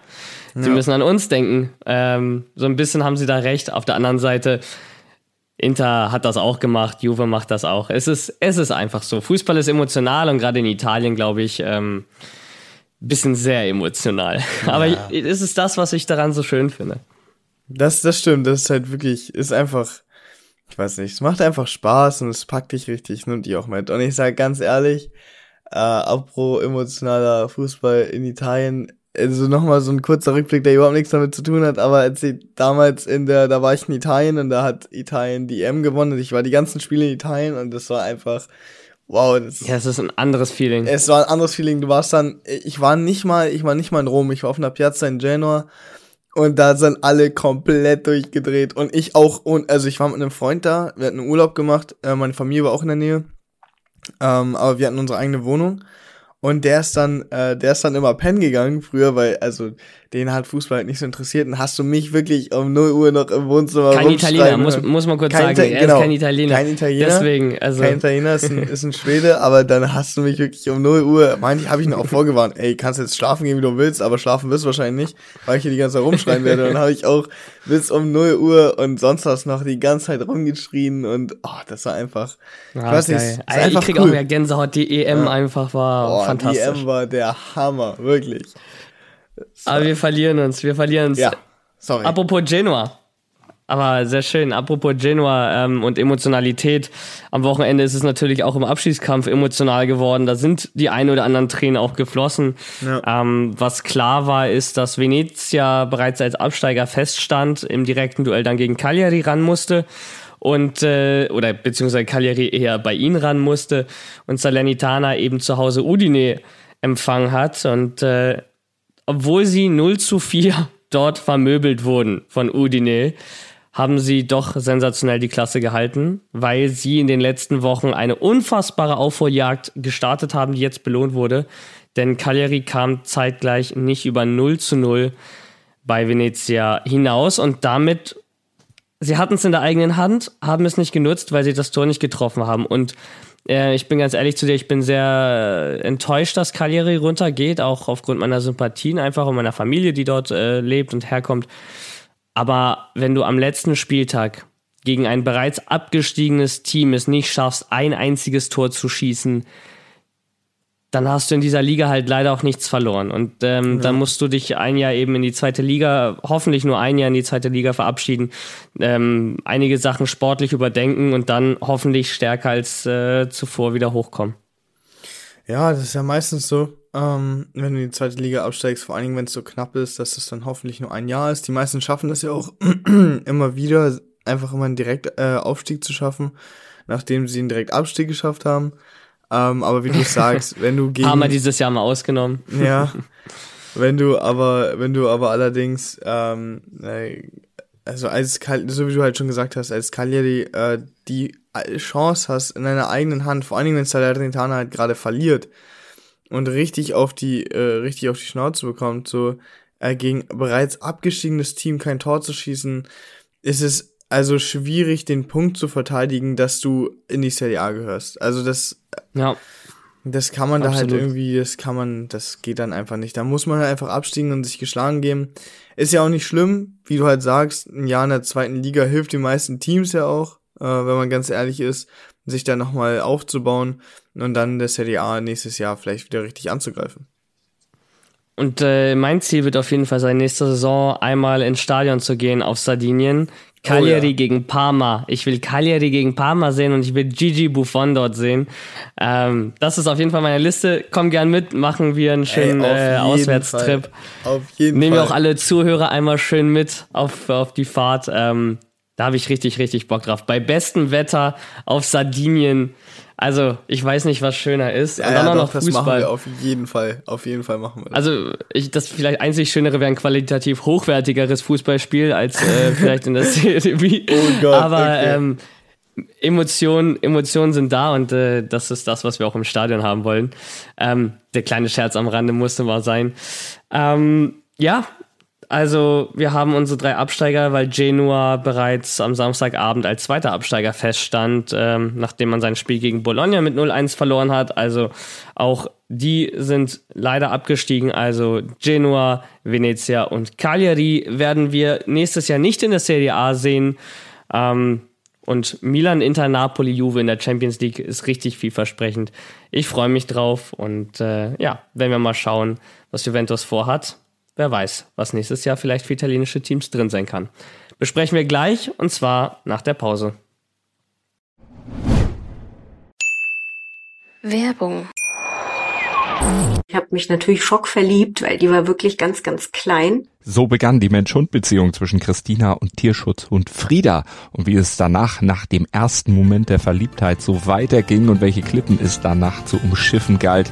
Sie müssen an uns denken. Ähm, so ein bisschen haben sie da recht. Auf der anderen Seite, Inter hat das auch gemacht, Juve macht das auch. Es ist, es ist einfach so. Fußball ist emotional und gerade in Italien, glaube ich, ähm, bisschen sehr emotional. Aber es ist das, was ich daran so schön finde. Das, das stimmt, das ist halt wirklich, ist einfach, ich weiß nicht, es macht einfach Spaß und es packt dich richtig, nimmt dich auch mit. Und ich sage ganz ehrlich, äh, apro emotionaler Fußball in Italien, also nochmal so ein kurzer Rückblick, der überhaupt nichts damit zu tun hat, aber als ich damals in der, da war ich in Italien und da hat Italien die EM gewonnen und ich war die ganzen Spiele in Italien und das war einfach, wow, das, Ja, es ist ein anderes Feeling. es war ein anderes Feeling. Du warst dann, ich war nicht mal, ich war nicht mal in Rom, ich war auf einer Piazza in Genua und da sind alle komplett durchgedreht und ich auch, und also ich war mit einem Freund da, wir hatten einen Urlaub gemacht, äh, meine Familie war auch in der Nähe, ähm, aber wir hatten unsere eigene Wohnung und der ist dann, äh, der ist dann immer pennen gegangen früher, weil, also den hat Fußball halt nicht so interessiert. Und hast du mich wirklich um 0 Uhr noch im Wohnzimmer Kein Italiener, muss, muss man kurz kein sagen. Ita er genau, ist kein Italiener. Kein Italiener. Deswegen, also. Kein Italiener ist ein, ist ein Schwede, aber dann hast du mich wirklich um 0 Uhr, meine ich, habe ich ihn auch vorgewarnt, ey, kannst jetzt schlafen gehen, wie du willst, aber schlafen wirst du wahrscheinlich nicht, weil ich hier die ganze Zeit rumschreien werde. Und dann habe ich auch bis um 0 Uhr und sonst was noch die ganze Zeit rumgeschrien und oh, das war einfach. Ah, ich weiß nicht, geil. ist einfach ich krieg cool. auch mehr Gänsehaut. Die EM einfach war oh, fantastisch. Die EM war der Hammer, wirklich. Aber wir verlieren uns, wir verlieren uns. Ja, sorry. Apropos Genua. Aber sehr schön. Apropos Genua ähm, und Emotionalität. Am Wochenende ist es natürlich auch im Abschießkampf emotional geworden. Da sind die ein oder anderen Tränen auch geflossen. Ja. Ähm, was klar war, ist, dass Venezia bereits als Absteiger feststand, im direkten Duell dann gegen Cagliari ran musste. Und, äh, oder beziehungsweise Cagliari eher bei ihnen ran musste und Salernitana eben zu Hause Udine empfangen hat. Und äh, obwohl sie 0 zu 4 dort vermöbelt wurden von Udine, haben sie doch sensationell die Klasse gehalten, weil sie in den letzten Wochen eine unfassbare Aufholjagd gestartet haben, die jetzt belohnt wurde. Denn Cagliari kam zeitgleich nicht über 0 zu 0 bei Venezia hinaus und damit, sie hatten es in der eigenen Hand, haben es nicht genutzt, weil sie das Tor nicht getroffen haben. Und äh, ich bin ganz ehrlich zu dir, ich bin sehr äh, enttäuscht, dass Cagliari runtergeht, auch aufgrund meiner Sympathien, einfach und meiner Familie, die dort äh, lebt und herkommt. Aber wenn du am letzten Spieltag gegen ein bereits abgestiegenes Team es nicht schaffst, ein einziges Tor zu schießen, dann hast du in dieser Liga halt leider auch nichts verloren. Und ähm, dann musst du dich ein Jahr eben in die zweite Liga, hoffentlich nur ein Jahr in die zweite Liga verabschieden, ähm, einige Sachen sportlich überdenken und dann hoffentlich stärker als äh, zuvor wieder hochkommen. Ja, das ist ja meistens so, ähm, wenn du in die zweite Liga absteigst, vor allen Dingen, wenn es so knapp ist, dass es dann hoffentlich nur ein Jahr ist. Die meisten schaffen das ja auch immer wieder, einfach immer einen Direktaufstieg zu schaffen, nachdem sie einen Direktabstieg geschafft haben. Ähm, aber wie du sagst, wenn du gegen Haben wir dieses Jahr mal ausgenommen. ja, wenn du aber, wenn du aber allerdings, ähm, äh, also als Kal so wie du halt schon gesagt hast, als Cagliari äh, die Chance hast in deiner eigenen Hand, vor allen Dingen wenn Salernitana halt gerade verliert und richtig auf die, äh, richtig auf die Schnauze bekommt, so äh, gegen bereits abgestiegenes Team kein Tor zu schießen, ist es also schwierig, den Punkt zu verteidigen, dass du in die Serie A gehörst. Also das Ja. das kann man da halt Absolut. irgendwie, das kann man, das geht dann einfach nicht. Da muss man halt einfach abstiegen und sich geschlagen geben. Ist ja auch nicht schlimm, wie du halt sagst, ein Jahr in der zweiten Liga hilft den meisten Teams ja auch, äh, wenn man ganz ehrlich ist, sich da nochmal aufzubauen und dann der Serie A nächstes Jahr vielleicht wieder richtig anzugreifen. Und äh, mein Ziel wird auf jeden Fall sein, nächste Saison einmal ins Stadion zu gehen auf Sardinien. Cagliari Oh ja. gegen Parma. Ich will Cagliari gegen Parma sehen und ich will Gigi Buffon dort sehen. Ähm, das ist auf jeden Fall meine Liste. Komm gern mit, machen wir einen schönen Ey, auf äh, jeden Auswärtstrip. Fall. Auf jeden Nehmen wir Fall. auch alle Zuhörer einmal schön mit auf, auf die Fahrt. Ähm, da habe ich richtig, richtig Bock drauf. Bei bestem Wetter auf Sardinien. Also, ich weiß nicht, was schöner ist. Ja, und dann ja, auch doch, noch das machen Fußball. wir auf jeden Fall. Auf jeden Fall machen wir das. Also, ich, das vielleicht einzig Schönere wäre ein qualitativ hochwertigeres Fußballspiel als äh, vielleicht in der Serie B. Oh Gott, Aber okay. ähm, Emotionen, Emotionen sind da und äh, das ist das, was wir auch im Stadion haben wollen. Ähm, der kleine Scherz am Rande musste mal sein. Ähm, ja, also wir haben unsere drei Absteiger, weil Genua bereits am Samstagabend als zweiter Absteiger feststand, ähm, nachdem man sein Spiel gegen Bologna mit 0-1 verloren hat. Also auch die sind leider abgestiegen. Also Genua, Venezia und Cagliari werden wir nächstes Jahr nicht in der Serie A sehen. Ähm, und Milan, Inter, Napoli, Juve in der Champions League ist richtig vielversprechend. Ich freue mich drauf und äh, ja, wenn wir mal schauen, was Juventus vorhat. Wer weiß, was nächstes Jahr vielleicht für italienische Teams drin sein kann. Besprechen wir gleich und zwar nach der Pause. Werbung. Ich habe mich natürlich schockverliebt, weil die war wirklich ganz, ganz klein. So begann die Mensch-Hund-Beziehung zwischen Christina und Tierschutzhund Frieda. Und wie es danach, nach dem ersten Moment der Verliebtheit, so weiterging und welche Klippen es danach zu umschiffen galt,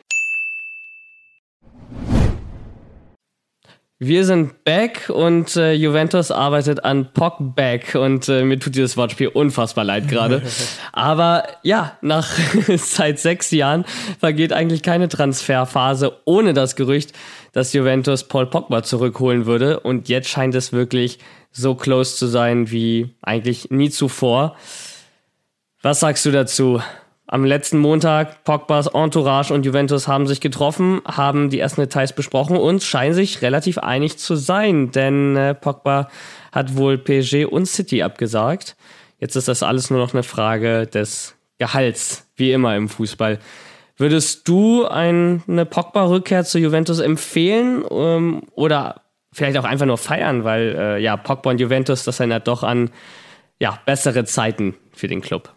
Wir sind back und äh, Juventus arbeitet an Pogback und äh, mir tut dieses Wortspiel unfassbar leid gerade. Aber ja, nach seit sechs Jahren vergeht eigentlich keine Transferphase ohne das Gerücht, dass Juventus Paul Pogba zurückholen würde. Und jetzt scheint es wirklich so close zu sein wie eigentlich nie zuvor. Was sagst du dazu? Am letzten Montag, Pogbas Entourage und Juventus haben sich getroffen, haben die ersten Details besprochen und scheinen sich relativ einig zu sein, denn äh, Pogba hat wohl PSG und City abgesagt. Jetzt ist das alles nur noch eine Frage des Gehalts, wie immer im Fußball. Würdest du ein, eine Pogba-Rückkehr zu Juventus empfehlen ähm, oder vielleicht auch einfach nur feiern, weil äh, ja, Pogba und Juventus, das erinnert doch an ja, bessere Zeiten für den Club?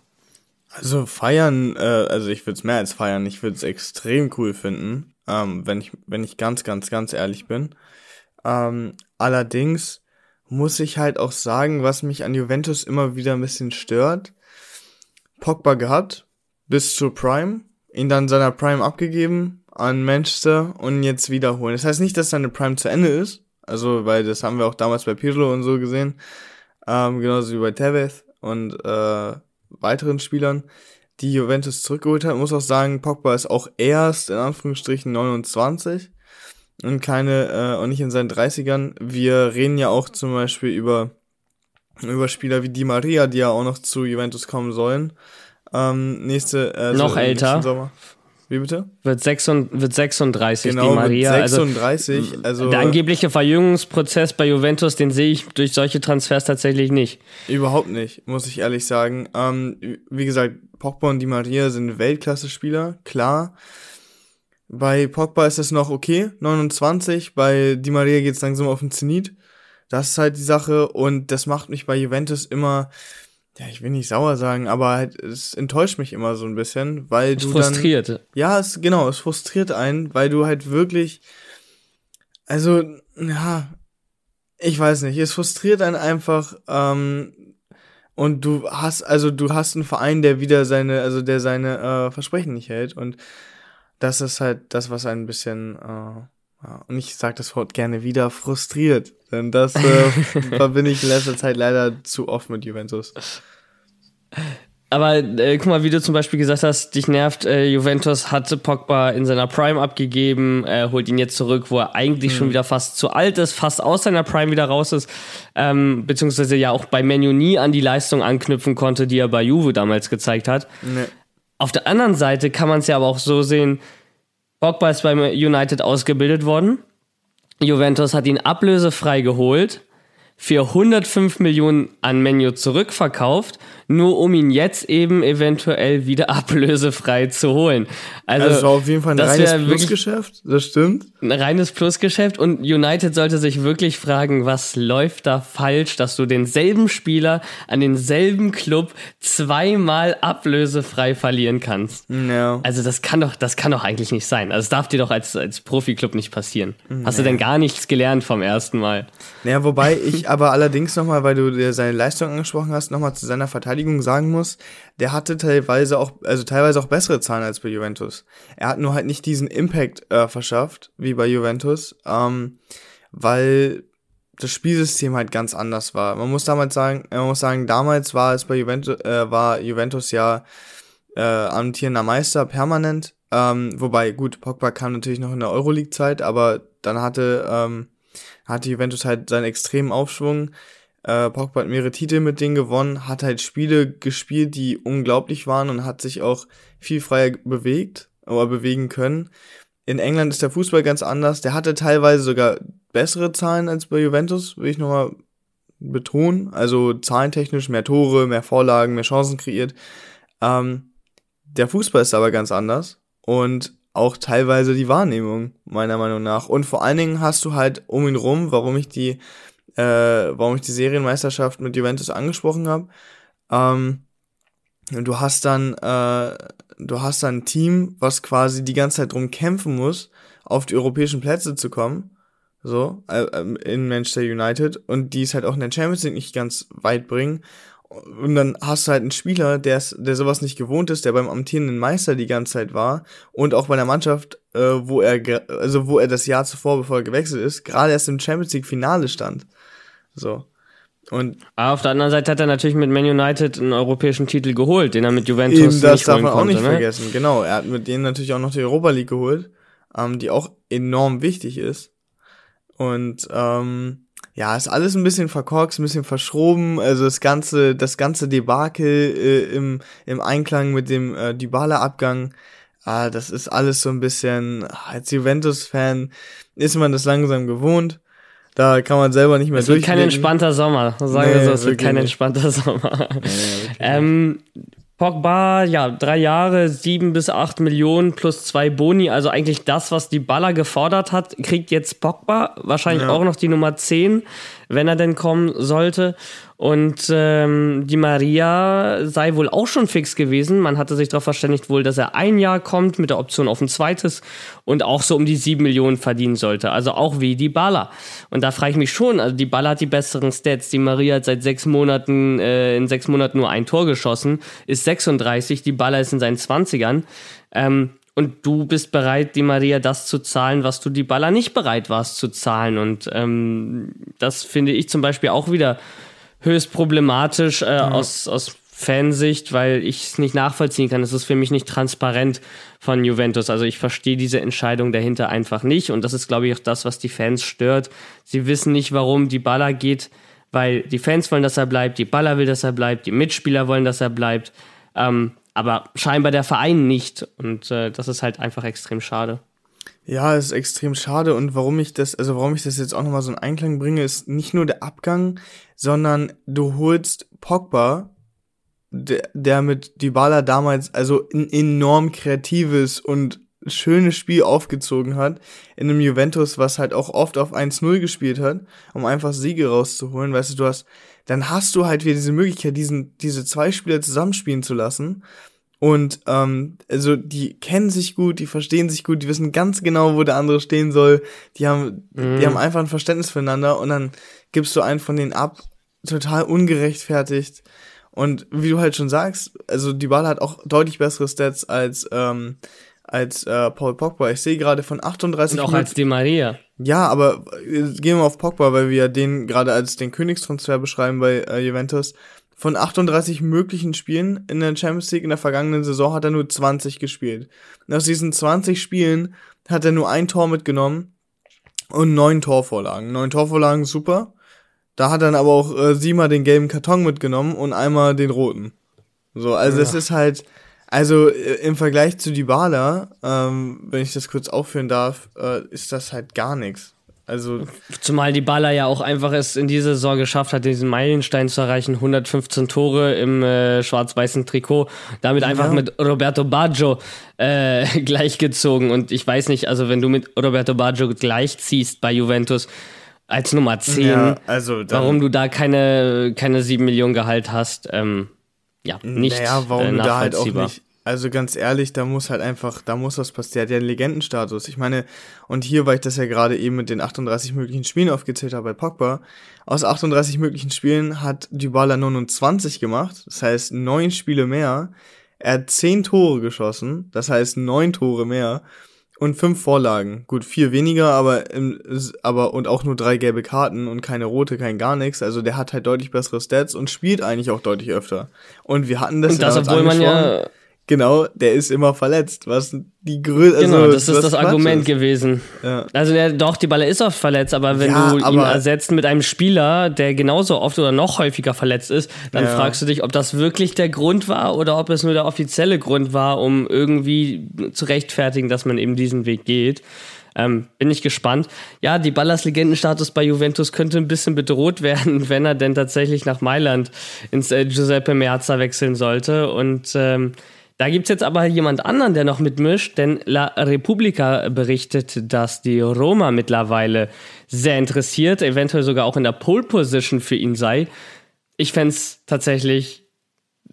Also feiern, äh, also ich würde es mehr als feiern, ich würde es extrem cool finden, ähm, wenn ich, wenn ich ganz, ganz, ganz ehrlich bin. Ähm, allerdings muss ich halt auch sagen, was mich an Juventus immer wieder ein bisschen stört. Pogba gehabt, bis zur Prime, ihn dann seiner Prime abgegeben an Manchester und jetzt wiederholen. Das heißt nicht, dass seine Prime zu Ende ist, also, weil das haben wir auch damals bei Pirlo und so gesehen, ähm, genauso wie bei Tevez und äh, weiteren Spielern, die Juventus zurückgeholt hat. Ich muss auch sagen, Pogba ist auch erst in Anführungsstrichen 29 und keine äh, und nicht in seinen 30ern. Wir reden ja auch zum Beispiel über über Spieler wie Di Maria, die ja auch noch zu Juventus kommen sollen. Ähm, nächste äh, noch älter. Wie bitte? Wird, 36, wird 36 genau, Di Maria. 36. Also, also der angebliche Verjüngungsprozess bei Juventus, den sehe ich durch solche Transfers tatsächlich nicht. Überhaupt nicht, muss ich ehrlich sagen. Ähm, wie gesagt, Pogba und Di Maria sind Weltklasse-Spieler, klar. Bei Pogba ist es noch okay, 29. Bei Di Maria geht es langsam auf den Zenit. Das ist halt die Sache und das macht mich bei Juventus immer ja, ich will nicht sauer sagen, aber halt, es enttäuscht mich immer so ein bisschen, weil du frustriert. Dann, ja, es genau, es frustriert einen, weil du halt wirklich also ja, ich weiß nicht, es frustriert einen einfach ähm, und du hast also du hast einen Verein, der wieder seine also der seine äh, Versprechen nicht hält und das ist halt das, was ein bisschen äh, ja, und ich sage das Wort gerne wieder, frustriert. Denn das äh, verbinde ich in letzter Zeit leider zu oft mit Juventus. Aber äh, guck mal, wie du zum Beispiel gesagt hast, dich nervt, äh, Juventus hatte Pogba in seiner Prime abgegeben, äh, holt ihn jetzt zurück, wo er eigentlich mhm. schon wieder fast zu alt ist, fast aus seiner Prime wieder raus ist, ähm, beziehungsweise ja auch bei Menu nie an die Leistung anknüpfen konnte, die er bei Juve damals gezeigt hat. Nee. Auf der anderen Seite kann man es ja aber auch so sehen, Pogba ist beim United ausgebildet worden. Juventus hat ihn ablösefrei geholt, für 105 Millionen an Menu zurückverkauft nur um ihn jetzt eben eventuell wieder ablösefrei zu holen. Also, also auf jeden Fall ein reines Plusgeschäft, das stimmt. Ein reines Plusgeschäft und United sollte sich wirklich fragen, was läuft da falsch, dass du denselben Spieler an denselben Club zweimal ablösefrei verlieren kannst. Ja. Also das kann doch, das kann doch eigentlich nicht sein. Also es darf dir doch als, als Profiklub nicht passieren. Nee. Hast du denn gar nichts gelernt vom ersten Mal? Naja, wobei ich aber allerdings nochmal, weil du dir seine Leistung angesprochen hast, nochmal zu seiner Verteidigung sagen muss, der hatte teilweise auch, also teilweise auch bessere Zahlen als bei Juventus. Er hat nur halt nicht diesen Impact äh, verschafft, wie bei Juventus, ähm, weil das Spielsystem halt ganz anders war. Man muss damals sagen, man muss sagen, damals war es bei Juventus, äh, war Juventus ja äh, amtierender Meister permanent. Ähm, wobei, gut, Pogba kam natürlich noch in der Euroleague-Zeit, aber dann hatte, ähm, hatte Juventus halt seinen extremen Aufschwung. Äh, Pogba hat mehrere Titel mit denen gewonnen, hat halt Spiele gespielt, die unglaublich waren und hat sich auch viel freier bewegt oder bewegen können. In England ist der Fußball ganz anders. Der hatte teilweise sogar bessere Zahlen als bei Juventus, will ich nochmal betonen. Also zahlentechnisch mehr Tore, mehr Vorlagen, mehr Chancen kreiert. Ähm, der Fußball ist aber ganz anders und auch teilweise die Wahrnehmung, meiner Meinung nach. Und vor allen Dingen hast du halt um ihn rum, warum ich die äh, warum ich die Serienmeisterschaft mit Juventus angesprochen habe. Ähm, du hast dann, äh, du hast dann ein Team, was quasi die ganze Zeit drum kämpfen muss, auf die europäischen Plätze zu kommen. So, äh, in Manchester United und die es halt auch in der Champions League nicht ganz weit bringen. Und dann hast du halt einen Spieler, der, der sowas nicht gewohnt ist, der beim amtierenden Meister die ganze Zeit war und auch bei der Mannschaft, äh, wo er, also wo er das Jahr zuvor, bevor er gewechselt ist, gerade erst im Champions League Finale stand. So. Und Aber auf der anderen Seite hat er natürlich mit Man United einen europäischen Titel geholt, den er mit Juventus eben, das nicht darf man konnte, auch nicht ne? vergessen. Genau, er hat mit denen natürlich auch noch die Europa League geholt, ähm, die auch enorm wichtig ist. Und ähm, ja, ist alles ein bisschen verkorkst, ein bisschen verschroben. Also das ganze, das ganze Debakel äh, im, im Einklang mit dem äh, Dybala-Abgang, ah, das ist alles so ein bisschen, ah, als Juventus-Fan ist man das langsam gewohnt. Da kann man selber nicht mehr Es wird kein entspannter Sommer. Sagen Nee, wir so, es wird kein nicht. entspannter Sommer. Nee, ähm, Pogba, ja, drei Jahre, sieben bis acht Millionen plus zwei Boni, also eigentlich das, was die Baller gefordert hat, kriegt jetzt Pogba, wahrscheinlich Ja. auch noch die Nummer 10, wenn er denn kommen sollte. Und ähm, die Maria sei wohl auch schon fix gewesen. Man hatte sich darauf verständigt wohl, dass er ein Jahr kommt mit der Option auf ein zweites und auch so um die sieben Millionen verdienen sollte. Also auch wie die Baller. Und da frage ich mich schon, also die Baller hat die besseren Stats. Die Maria hat seit sechs Monaten, äh, in sechs Monaten nur ein Tor geschossen, ist 36, die Baller ist in seinen 20ern. Ähm, und du bist bereit, die Maria das zu zahlen, was du die Baller nicht bereit warst zu zahlen. Und ähm, das finde ich zum Beispiel auch wieder höchst problematisch äh, aus, aus Fansicht, weil ich es nicht nachvollziehen kann. Es ist für mich nicht transparent von Juventus. Also ich verstehe diese Entscheidung dahinter einfach nicht. Und das ist, glaube ich, auch das, was die Fans stört. Sie wissen nicht, warum die Baller geht, weil die Fans wollen, dass er bleibt, die Baller will, dass er bleibt, die Mitspieler wollen, dass er bleibt. Ähm, aber scheinbar der Verein nicht. Und äh, das ist halt einfach extrem schade. Ja, ist extrem schade und warum ich das, also warum ich das jetzt auch nochmal so in Einklang bringe, ist nicht nur der Abgang, sondern du holst Pogba, der, der mit Dybala damals also ein enorm kreatives und schönes Spiel aufgezogen hat, in einem Juventus, was halt auch oft auf 1-0 gespielt hat, um einfach Siege rauszuholen, weißt du, du hast, dann hast du halt wieder diese Möglichkeit, diesen, diese zwei Spieler zusammenspielen zu lassen und ähm, also die kennen sich gut, die verstehen sich gut, die wissen ganz genau, wo der andere stehen soll. Die haben, die haben einfach ein Verständnis füreinander und dann gibst du einen von denen ab, total ungerechtfertigt. Und wie du halt schon sagst, also Dybala hat auch deutlich bessere Stats als ähm, als äh, Paul Pogba. Ich sehe gerade von 38 Und auch Minuten- als die Maria. ja, aber äh, gehen wir auf Pogba, weil wir ja den gerade als den Königstransfer beschreiben bei äh, Juventus. Von 38 möglichen Spielen in der Champions League in der vergangenen Saison hat er nur 20 gespielt. Und aus diesen 20 Spielen hat er nur ein Tor mitgenommen und neun Torvorlagen. Neun Torvorlagen, super. Da hat er dann aber auch äh, siebenmal den gelben Karton mitgenommen und einmal den roten. So, also es ist halt, also äh, im Vergleich zu Dybala, ähm, wenn ich das kurz aufführen darf, äh, ist das halt gar nichts. Also Zumal die Baller ja auch einfach es in dieser Saison geschafft hat, diesen Meilenstein zu erreichen. 115 Tore im äh, schwarz-weißen Trikot. Damit einfach Ja. mit Roberto Baggio äh, gleichgezogen. Und ich weiß nicht, also wenn du mit Roberto Baggio gleichziehst bei Juventus als Nummer 10, Ja, also warum du da keine, keine 7 Millionen Gehalt hast, ähm, ja, nicht Naja, warum äh, du da halt auch nachvollziehbar. nicht. Also ganz ehrlich, da muss halt einfach, da muss was passieren. Der hat ja einen Legendenstatus. Ich meine, und hier, weil ich das ja gerade eben mit den 38 möglichen Spielen aufgezählt habe bei Pogba, aus 38 möglichen Spielen hat Dybala 29 gemacht, das heißt neun Spiele mehr. Er hat zehn Tore geschossen, das heißt neun Tore mehr und fünf Vorlagen. Gut, vier weniger, aber, im, aber und auch nur drei gelbe Karten und keine rote, kein gar nichts. Also der hat halt deutlich bessere Stats und spielt eigentlich auch deutlich öfter. Und wir hatten das Und das, damals obwohl man ja. Genau, der ist immer verletzt, was die Größe. Genau, also, das ist das Quatsch Argument ist. gewesen. Ja. Also der, doch, die Balle ist oft verletzt, aber wenn Ja, du ihn aber- ersetzt mit einem Spieler, der genauso oft oder noch häufiger verletzt ist, dann Ja. fragst du dich, ob das wirklich der Grund war oder ob es nur der offizielle Grund war, um irgendwie zu rechtfertigen, dass man eben diesen Weg geht. Ähm, bin ich gespannt. Ja, die Ballas Legendenstatus bei Juventus könnte ein bisschen bedroht werden, wenn er denn tatsächlich nach Mailand ins äh, Giuseppe Meazza wechseln sollte. Und ähm, da gibt's jetzt aber jemand anderen, der noch mitmischt, denn La Repubblica berichtet, dass die Roma mittlerweile sehr interessiert, eventuell sogar auch in der Pole Position für ihn sei. Ich fänd's tatsächlich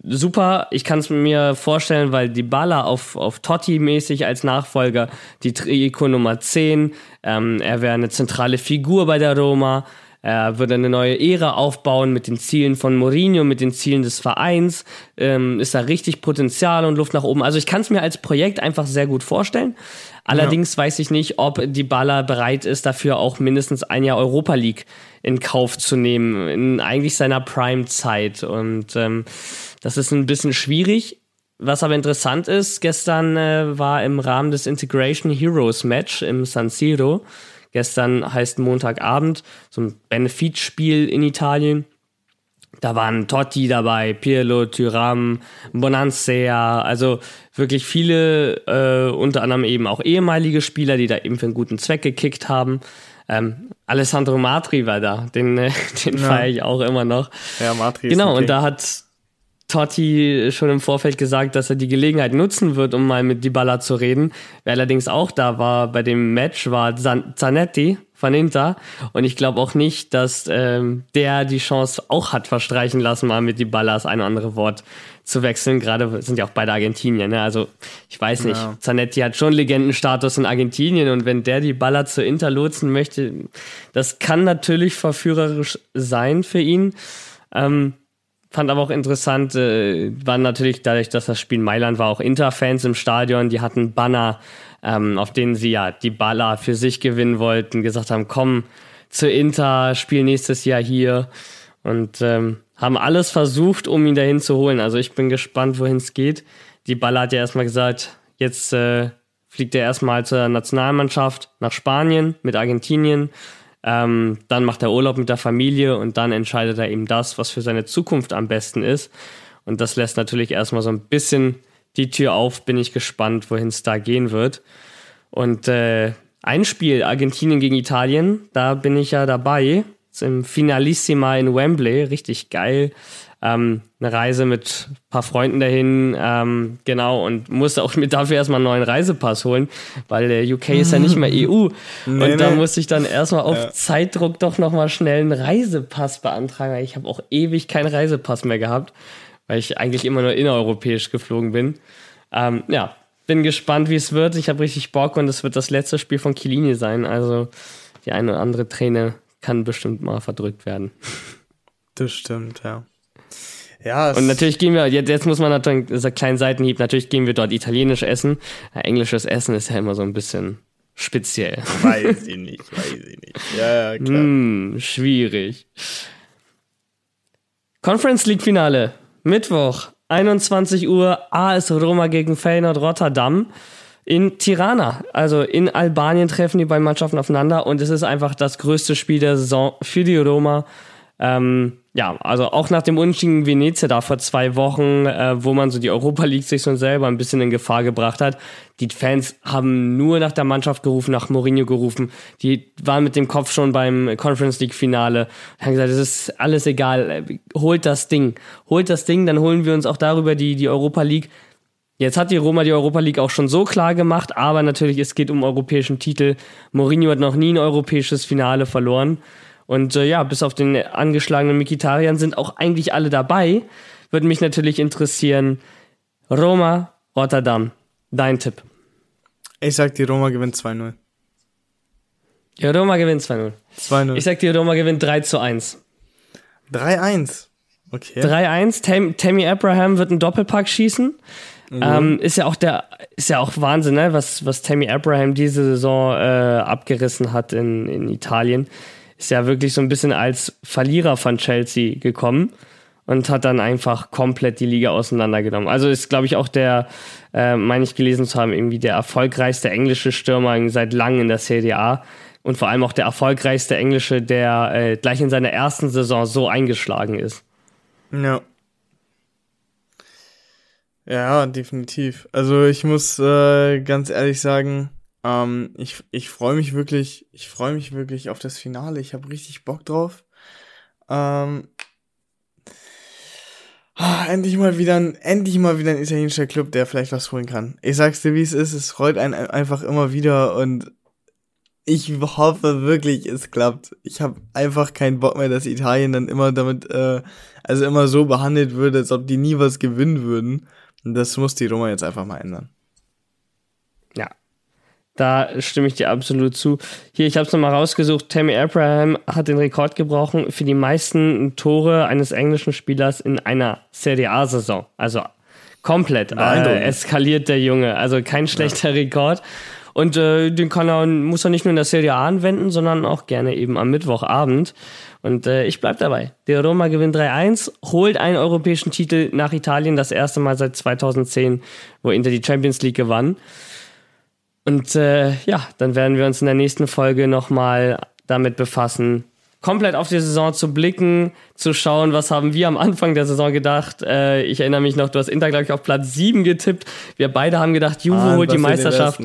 super. Ich kann es mir vorstellen, weil die Baller auf, auf Totti-mäßig als Nachfolger, die Trikot Nummer 10, ähm, er wäre eine zentrale Figur bei der Roma. Er würde eine neue Ära aufbauen mit den Zielen von Mourinho, mit den Zielen des Vereins. Ähm, ist da richtig Potenzial und Luft nach oben. Also ich kann es mir als Projekt einfach sehr gut vorstellen. Allerdings ja. weiß ich nicht, ob die Baller bereit ist, dafür auch mindestens ein Jahr Europa League in Kauf zu nehmen, in eigentlich seiner Prime-Zeit. Und ähm, das ist ein bisschen schwierig. Was aber interessant ist, gestern äh, war im Rahmen des Integration Heroes Match im San Siro, gestern heißt Montagabend, so ein Benefitspiel in Italien. Da waren Totti dabei, Pirlo, Tyram, Bonansea, also wirklich viele, äh, unter anderem eben auch ehemalige Spieler, die da eben für einen guten Zweck gekickt haben. Ähm, Alessandro Matri war da, den, äh, den ja. feiere ich auch immer noch. Ja, Matri ist Genau, und da hat Totti schon im Vorfeld gesagt, dass er die Gelegenheit nutzen wird, um mal mit Dybala zu reden. Wer allerdings auch da war bei dem Match, war Zanetti von Inter. Und ich glaube auch nicht, dass ähm, der die Chance auch hat verstreichen lassen, mal mit Dybala das ein oder andere Wort zu wechseln. Gerade sind ja auch beide Argentinier. Ne? Also ich weiß nicht, ja. Zanetti hat schon Legendenstatus in Argentinien und wenn der die Baller zu Inter lotsen möchte, das kann natürlich verführerisch sein für ihn. Ähm, Fand aber auch interessant, äh, waren natürlich dadurch, dass das Spiel in Mailand war, auch Inter-Fans im Stadion, die hatten Banner, ähm, auf denen sie ja die Baller für sich gewinnen wollten, gesagt haben, komm zu Inter, spiel nächstes Jahr hier und ähm, haben alles versucht, um ihn dahin zu holen. Also ich bin gespannt, wohin es geht. Die Baller hat ja erstmal gesagt, jetzt äh, fliegt er erstmal zur Nationalmannschaft nach Spanien mit Argentinien ähm, dann macht er Urlaub mit der Familie und dann entscheidet er eben das, was für seine Zukunft am besten ist. Und das lässt natürlich erstmal so ein bisschen die Tür auf. Bin ich gespannt, wohin es da gehen wird. Und äh, ein Spiel, Argentinien gegen Italien, da bin ich ja dabei. Im Finalissima in Wembley, richtig geil ähm, eine Reise mit ein paar Freunden dahin, ähm, genau, und musste auch mir dafür erstmal einen neuen Reisepass holen, weil der UK ist ja nicht mehr EU. Nee, und da nee. musste ich dann erstmal auf ja. Zeitdruck doch nochmal schnell einen Reisepass beantragen. Ich habe auch ewig keinen Reisepass mehr gehabt, weil ich eigentlich immer nur innereuropäisch geflogen bin. Ähm, ja, bin gespannt, wie es wird. Ich habe richtig Bock und es wird das letzte Spiel von Kilini sein. Also die eine oder andere Träne kann bestimmt mal verdrückt werden. Das stimmt, ja. Ja, und natürlich gehen wir, jetzt, jetzt muss man natürlich, dieser kleinen Seitenhieb, natürlich gehen wir dort italienisch essen. Englisches Essen ist ja immer so ein bisschen speziell. Weiß ich nicht, weiß ich nicht. Ja, ja klar. Hm, schwierig. Conference League Finale. Mittwoch, 21 Uhr, AS Roma gegen Feyenoord Rotterdam in Tirana. Also in Albanien treffen die beiden Mannschaften aufeinander und es ist einfach das größte Spiel der Saison für die Roma. Ähm, ja, also auch nach dem Unentschieden Venezia da vor zwei Wochen, äh, wo man so die Europa League sich so selber ein bisschen in Gefahr gebracht hat. Die Fans haben nur nach der Mannschaft gerufen, nach Mourinho gerufen. Die waren mit dem Kopf schon beim Conference League Finale. Haben gesagt, es ist alles egal. Holt das Ding. Holt das Ding, dann holen wir uns auch darüber die, die Europa League. Jetzt hat die Roma die Europa League auch schon so klar gemacht, aber natürlich, es geht um europäischen Titel. Mourinho hat noch nie ein europäisches Finale verloren. Und äh, ja, bis auf den angeschlagenen Mikitarian sind auch eigentlich alle dabei. Würde mich natürlich interessieren. Roma, Rotterdam. Dein Tipp. Ich sag, die Roma gewinnt 2-0. Die Roma gewinnt 2-0. 2-0. Ich sag, die Roma gewinnt 3 zu 1. 3-1. Okay. 3-1. Tam Tammy Abraham wird einen Doppelpack schießen. Mhm. Ähm, ist ja auch der, ist ja auch Wahnsinn, ne? was, was Tammy Abraham diese Saison äh, abgerissen hat in, in Italien ist ja wirklich so ein bisschen als Verlierer von Chelsea gekommen und hat dann einfach komplett die Liga auseinandergenommen. Also ist, glaube ich, auch der, äh, meine ich gelesen zu haben, irgendwie der erfolgreichste englische Stürmer seit langem in der Serie A und vor allem auch der erfolgreichste englische, der äh, gleich in seiner ersten Saison so eingeschlagen ist. Ja. Ja, definitiv. Also ich muss äh, ganz ehrlich sagen, ähm, ich ich freue mich wirklich, ich freue mich wirklich auf das Finale. Ich habe richtig Bock drauf. Ähm, ah, endlich mal wieder ein, endlich mal wieder ein italienischer Club, der vielleicht was holen kann. Ich sag's dir, wie es ist. Es freut einen einfach immer wieder und ich hoffe wirklich, es klappt. Ich habe einfach keinen Bock mehr, dass Italien dann immer damit, äh, also immer so behandelt wird, als ob die nie was gewinnen würden. Und das muss die Roma jetzt einfach mal ändern. Da stimme ich dir absolut zu. Hier, ich habe es nochmal rausgesucht. Tammy Abraham hat den Rekord gebrochen für die meisten Tore eines englischen Spielers in einer Serie A-Saison. Also komplett äh, eskaliert der Junge. Also kein schlechter ja. Rekord. Und äh, den kann er, muss er nicht nur in der Serie A anwenden, sondern auch gerne eben am Mittwochabend. Und äh, ich bleib dabei. Der Roma gewinnt 3-1, holt einen europäischen Titel nach Italien, das erste Mal seit 2010, wo Inter die Champions League gewann. Und äh, ja, dann werden wir uns in der nächsten Folge nochmal damit befassen, komplett auf die Saison zu blicken, zu schauen, was haben wir am Anfang der Saison gedacht. Äh, ich erinnere mich noch, du hast Inter, glaube ich, auf Platz 7 getippt. Wir beide haben gedacht, Juve ah, holt die Meisterschaft.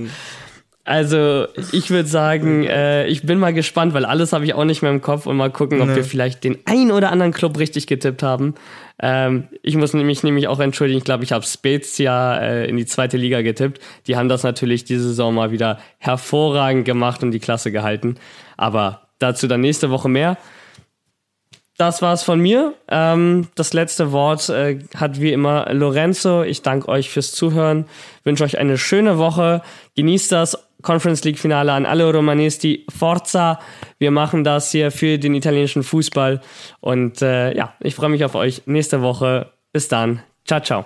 Also ich würde sagen, äh, ich bin mal gespannt, weil alles habe ich auch nicht mehr im Kopf und mal gucken, ob nee. wir vielleicht den ein oder anderen Club richtig getippt haben. Ähm, ich muss mich nämlich auch entschuldigen, ich glaube, ich habe Spezia äh, in die zweite Liga getippt. Die haben das natürlich diese Saison mal wieder hervorragend gemacht und die Klasse gehalten. Aber dazu dann nächste Woche mehr. Das war's von mir. Ähm, das letzte Wort äh, hat wie immer Lorenzo. Ich danke euch fürs Zuhören, wünsche euch eine schöne Woche. Genießt das Conference League Finale an alle Romanisti. Forza! Wir machen das hier für den italienischen Fußball. Und äh, ja, ich freue mich auf euch nächste Woche. Bis dann. Ciao, ciao.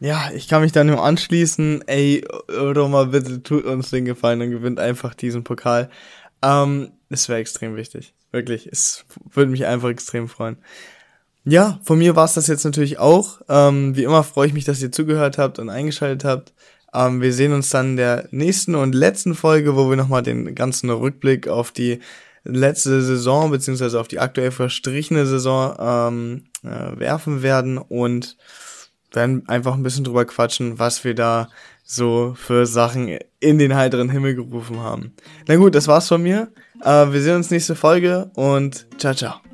Ja, ich kann mich da nur anschließen. Ey, Roma, bitte tut uns den Gefallen und gewinnt einfach diesen Pokal. Ähm, es wäre extrem wichtig. Wirklich. Es würde mich einfach extrem freuen. Ja, von mir war es das jetzt natürlich auch. Ähm, wie immer freue ich mich, dass ihr zugehört habt und eingeschaltet habt. Ähm, wir sehen uns dann in der nächsten und letzten Folge, wo wir nochmal den ganzen Rückblick auf die letzte Saison beziehungsweise auf die aktuell verstrichene Saison ähm, äh, werfen werden und werden einfach ein bisschen drüber quatschen, was wir da so für Sachen in den heiteren Himmel gerufen haben. Na gut, das war's von mir. Äh, wir sehen uns nächste Folge und ciao, ciao.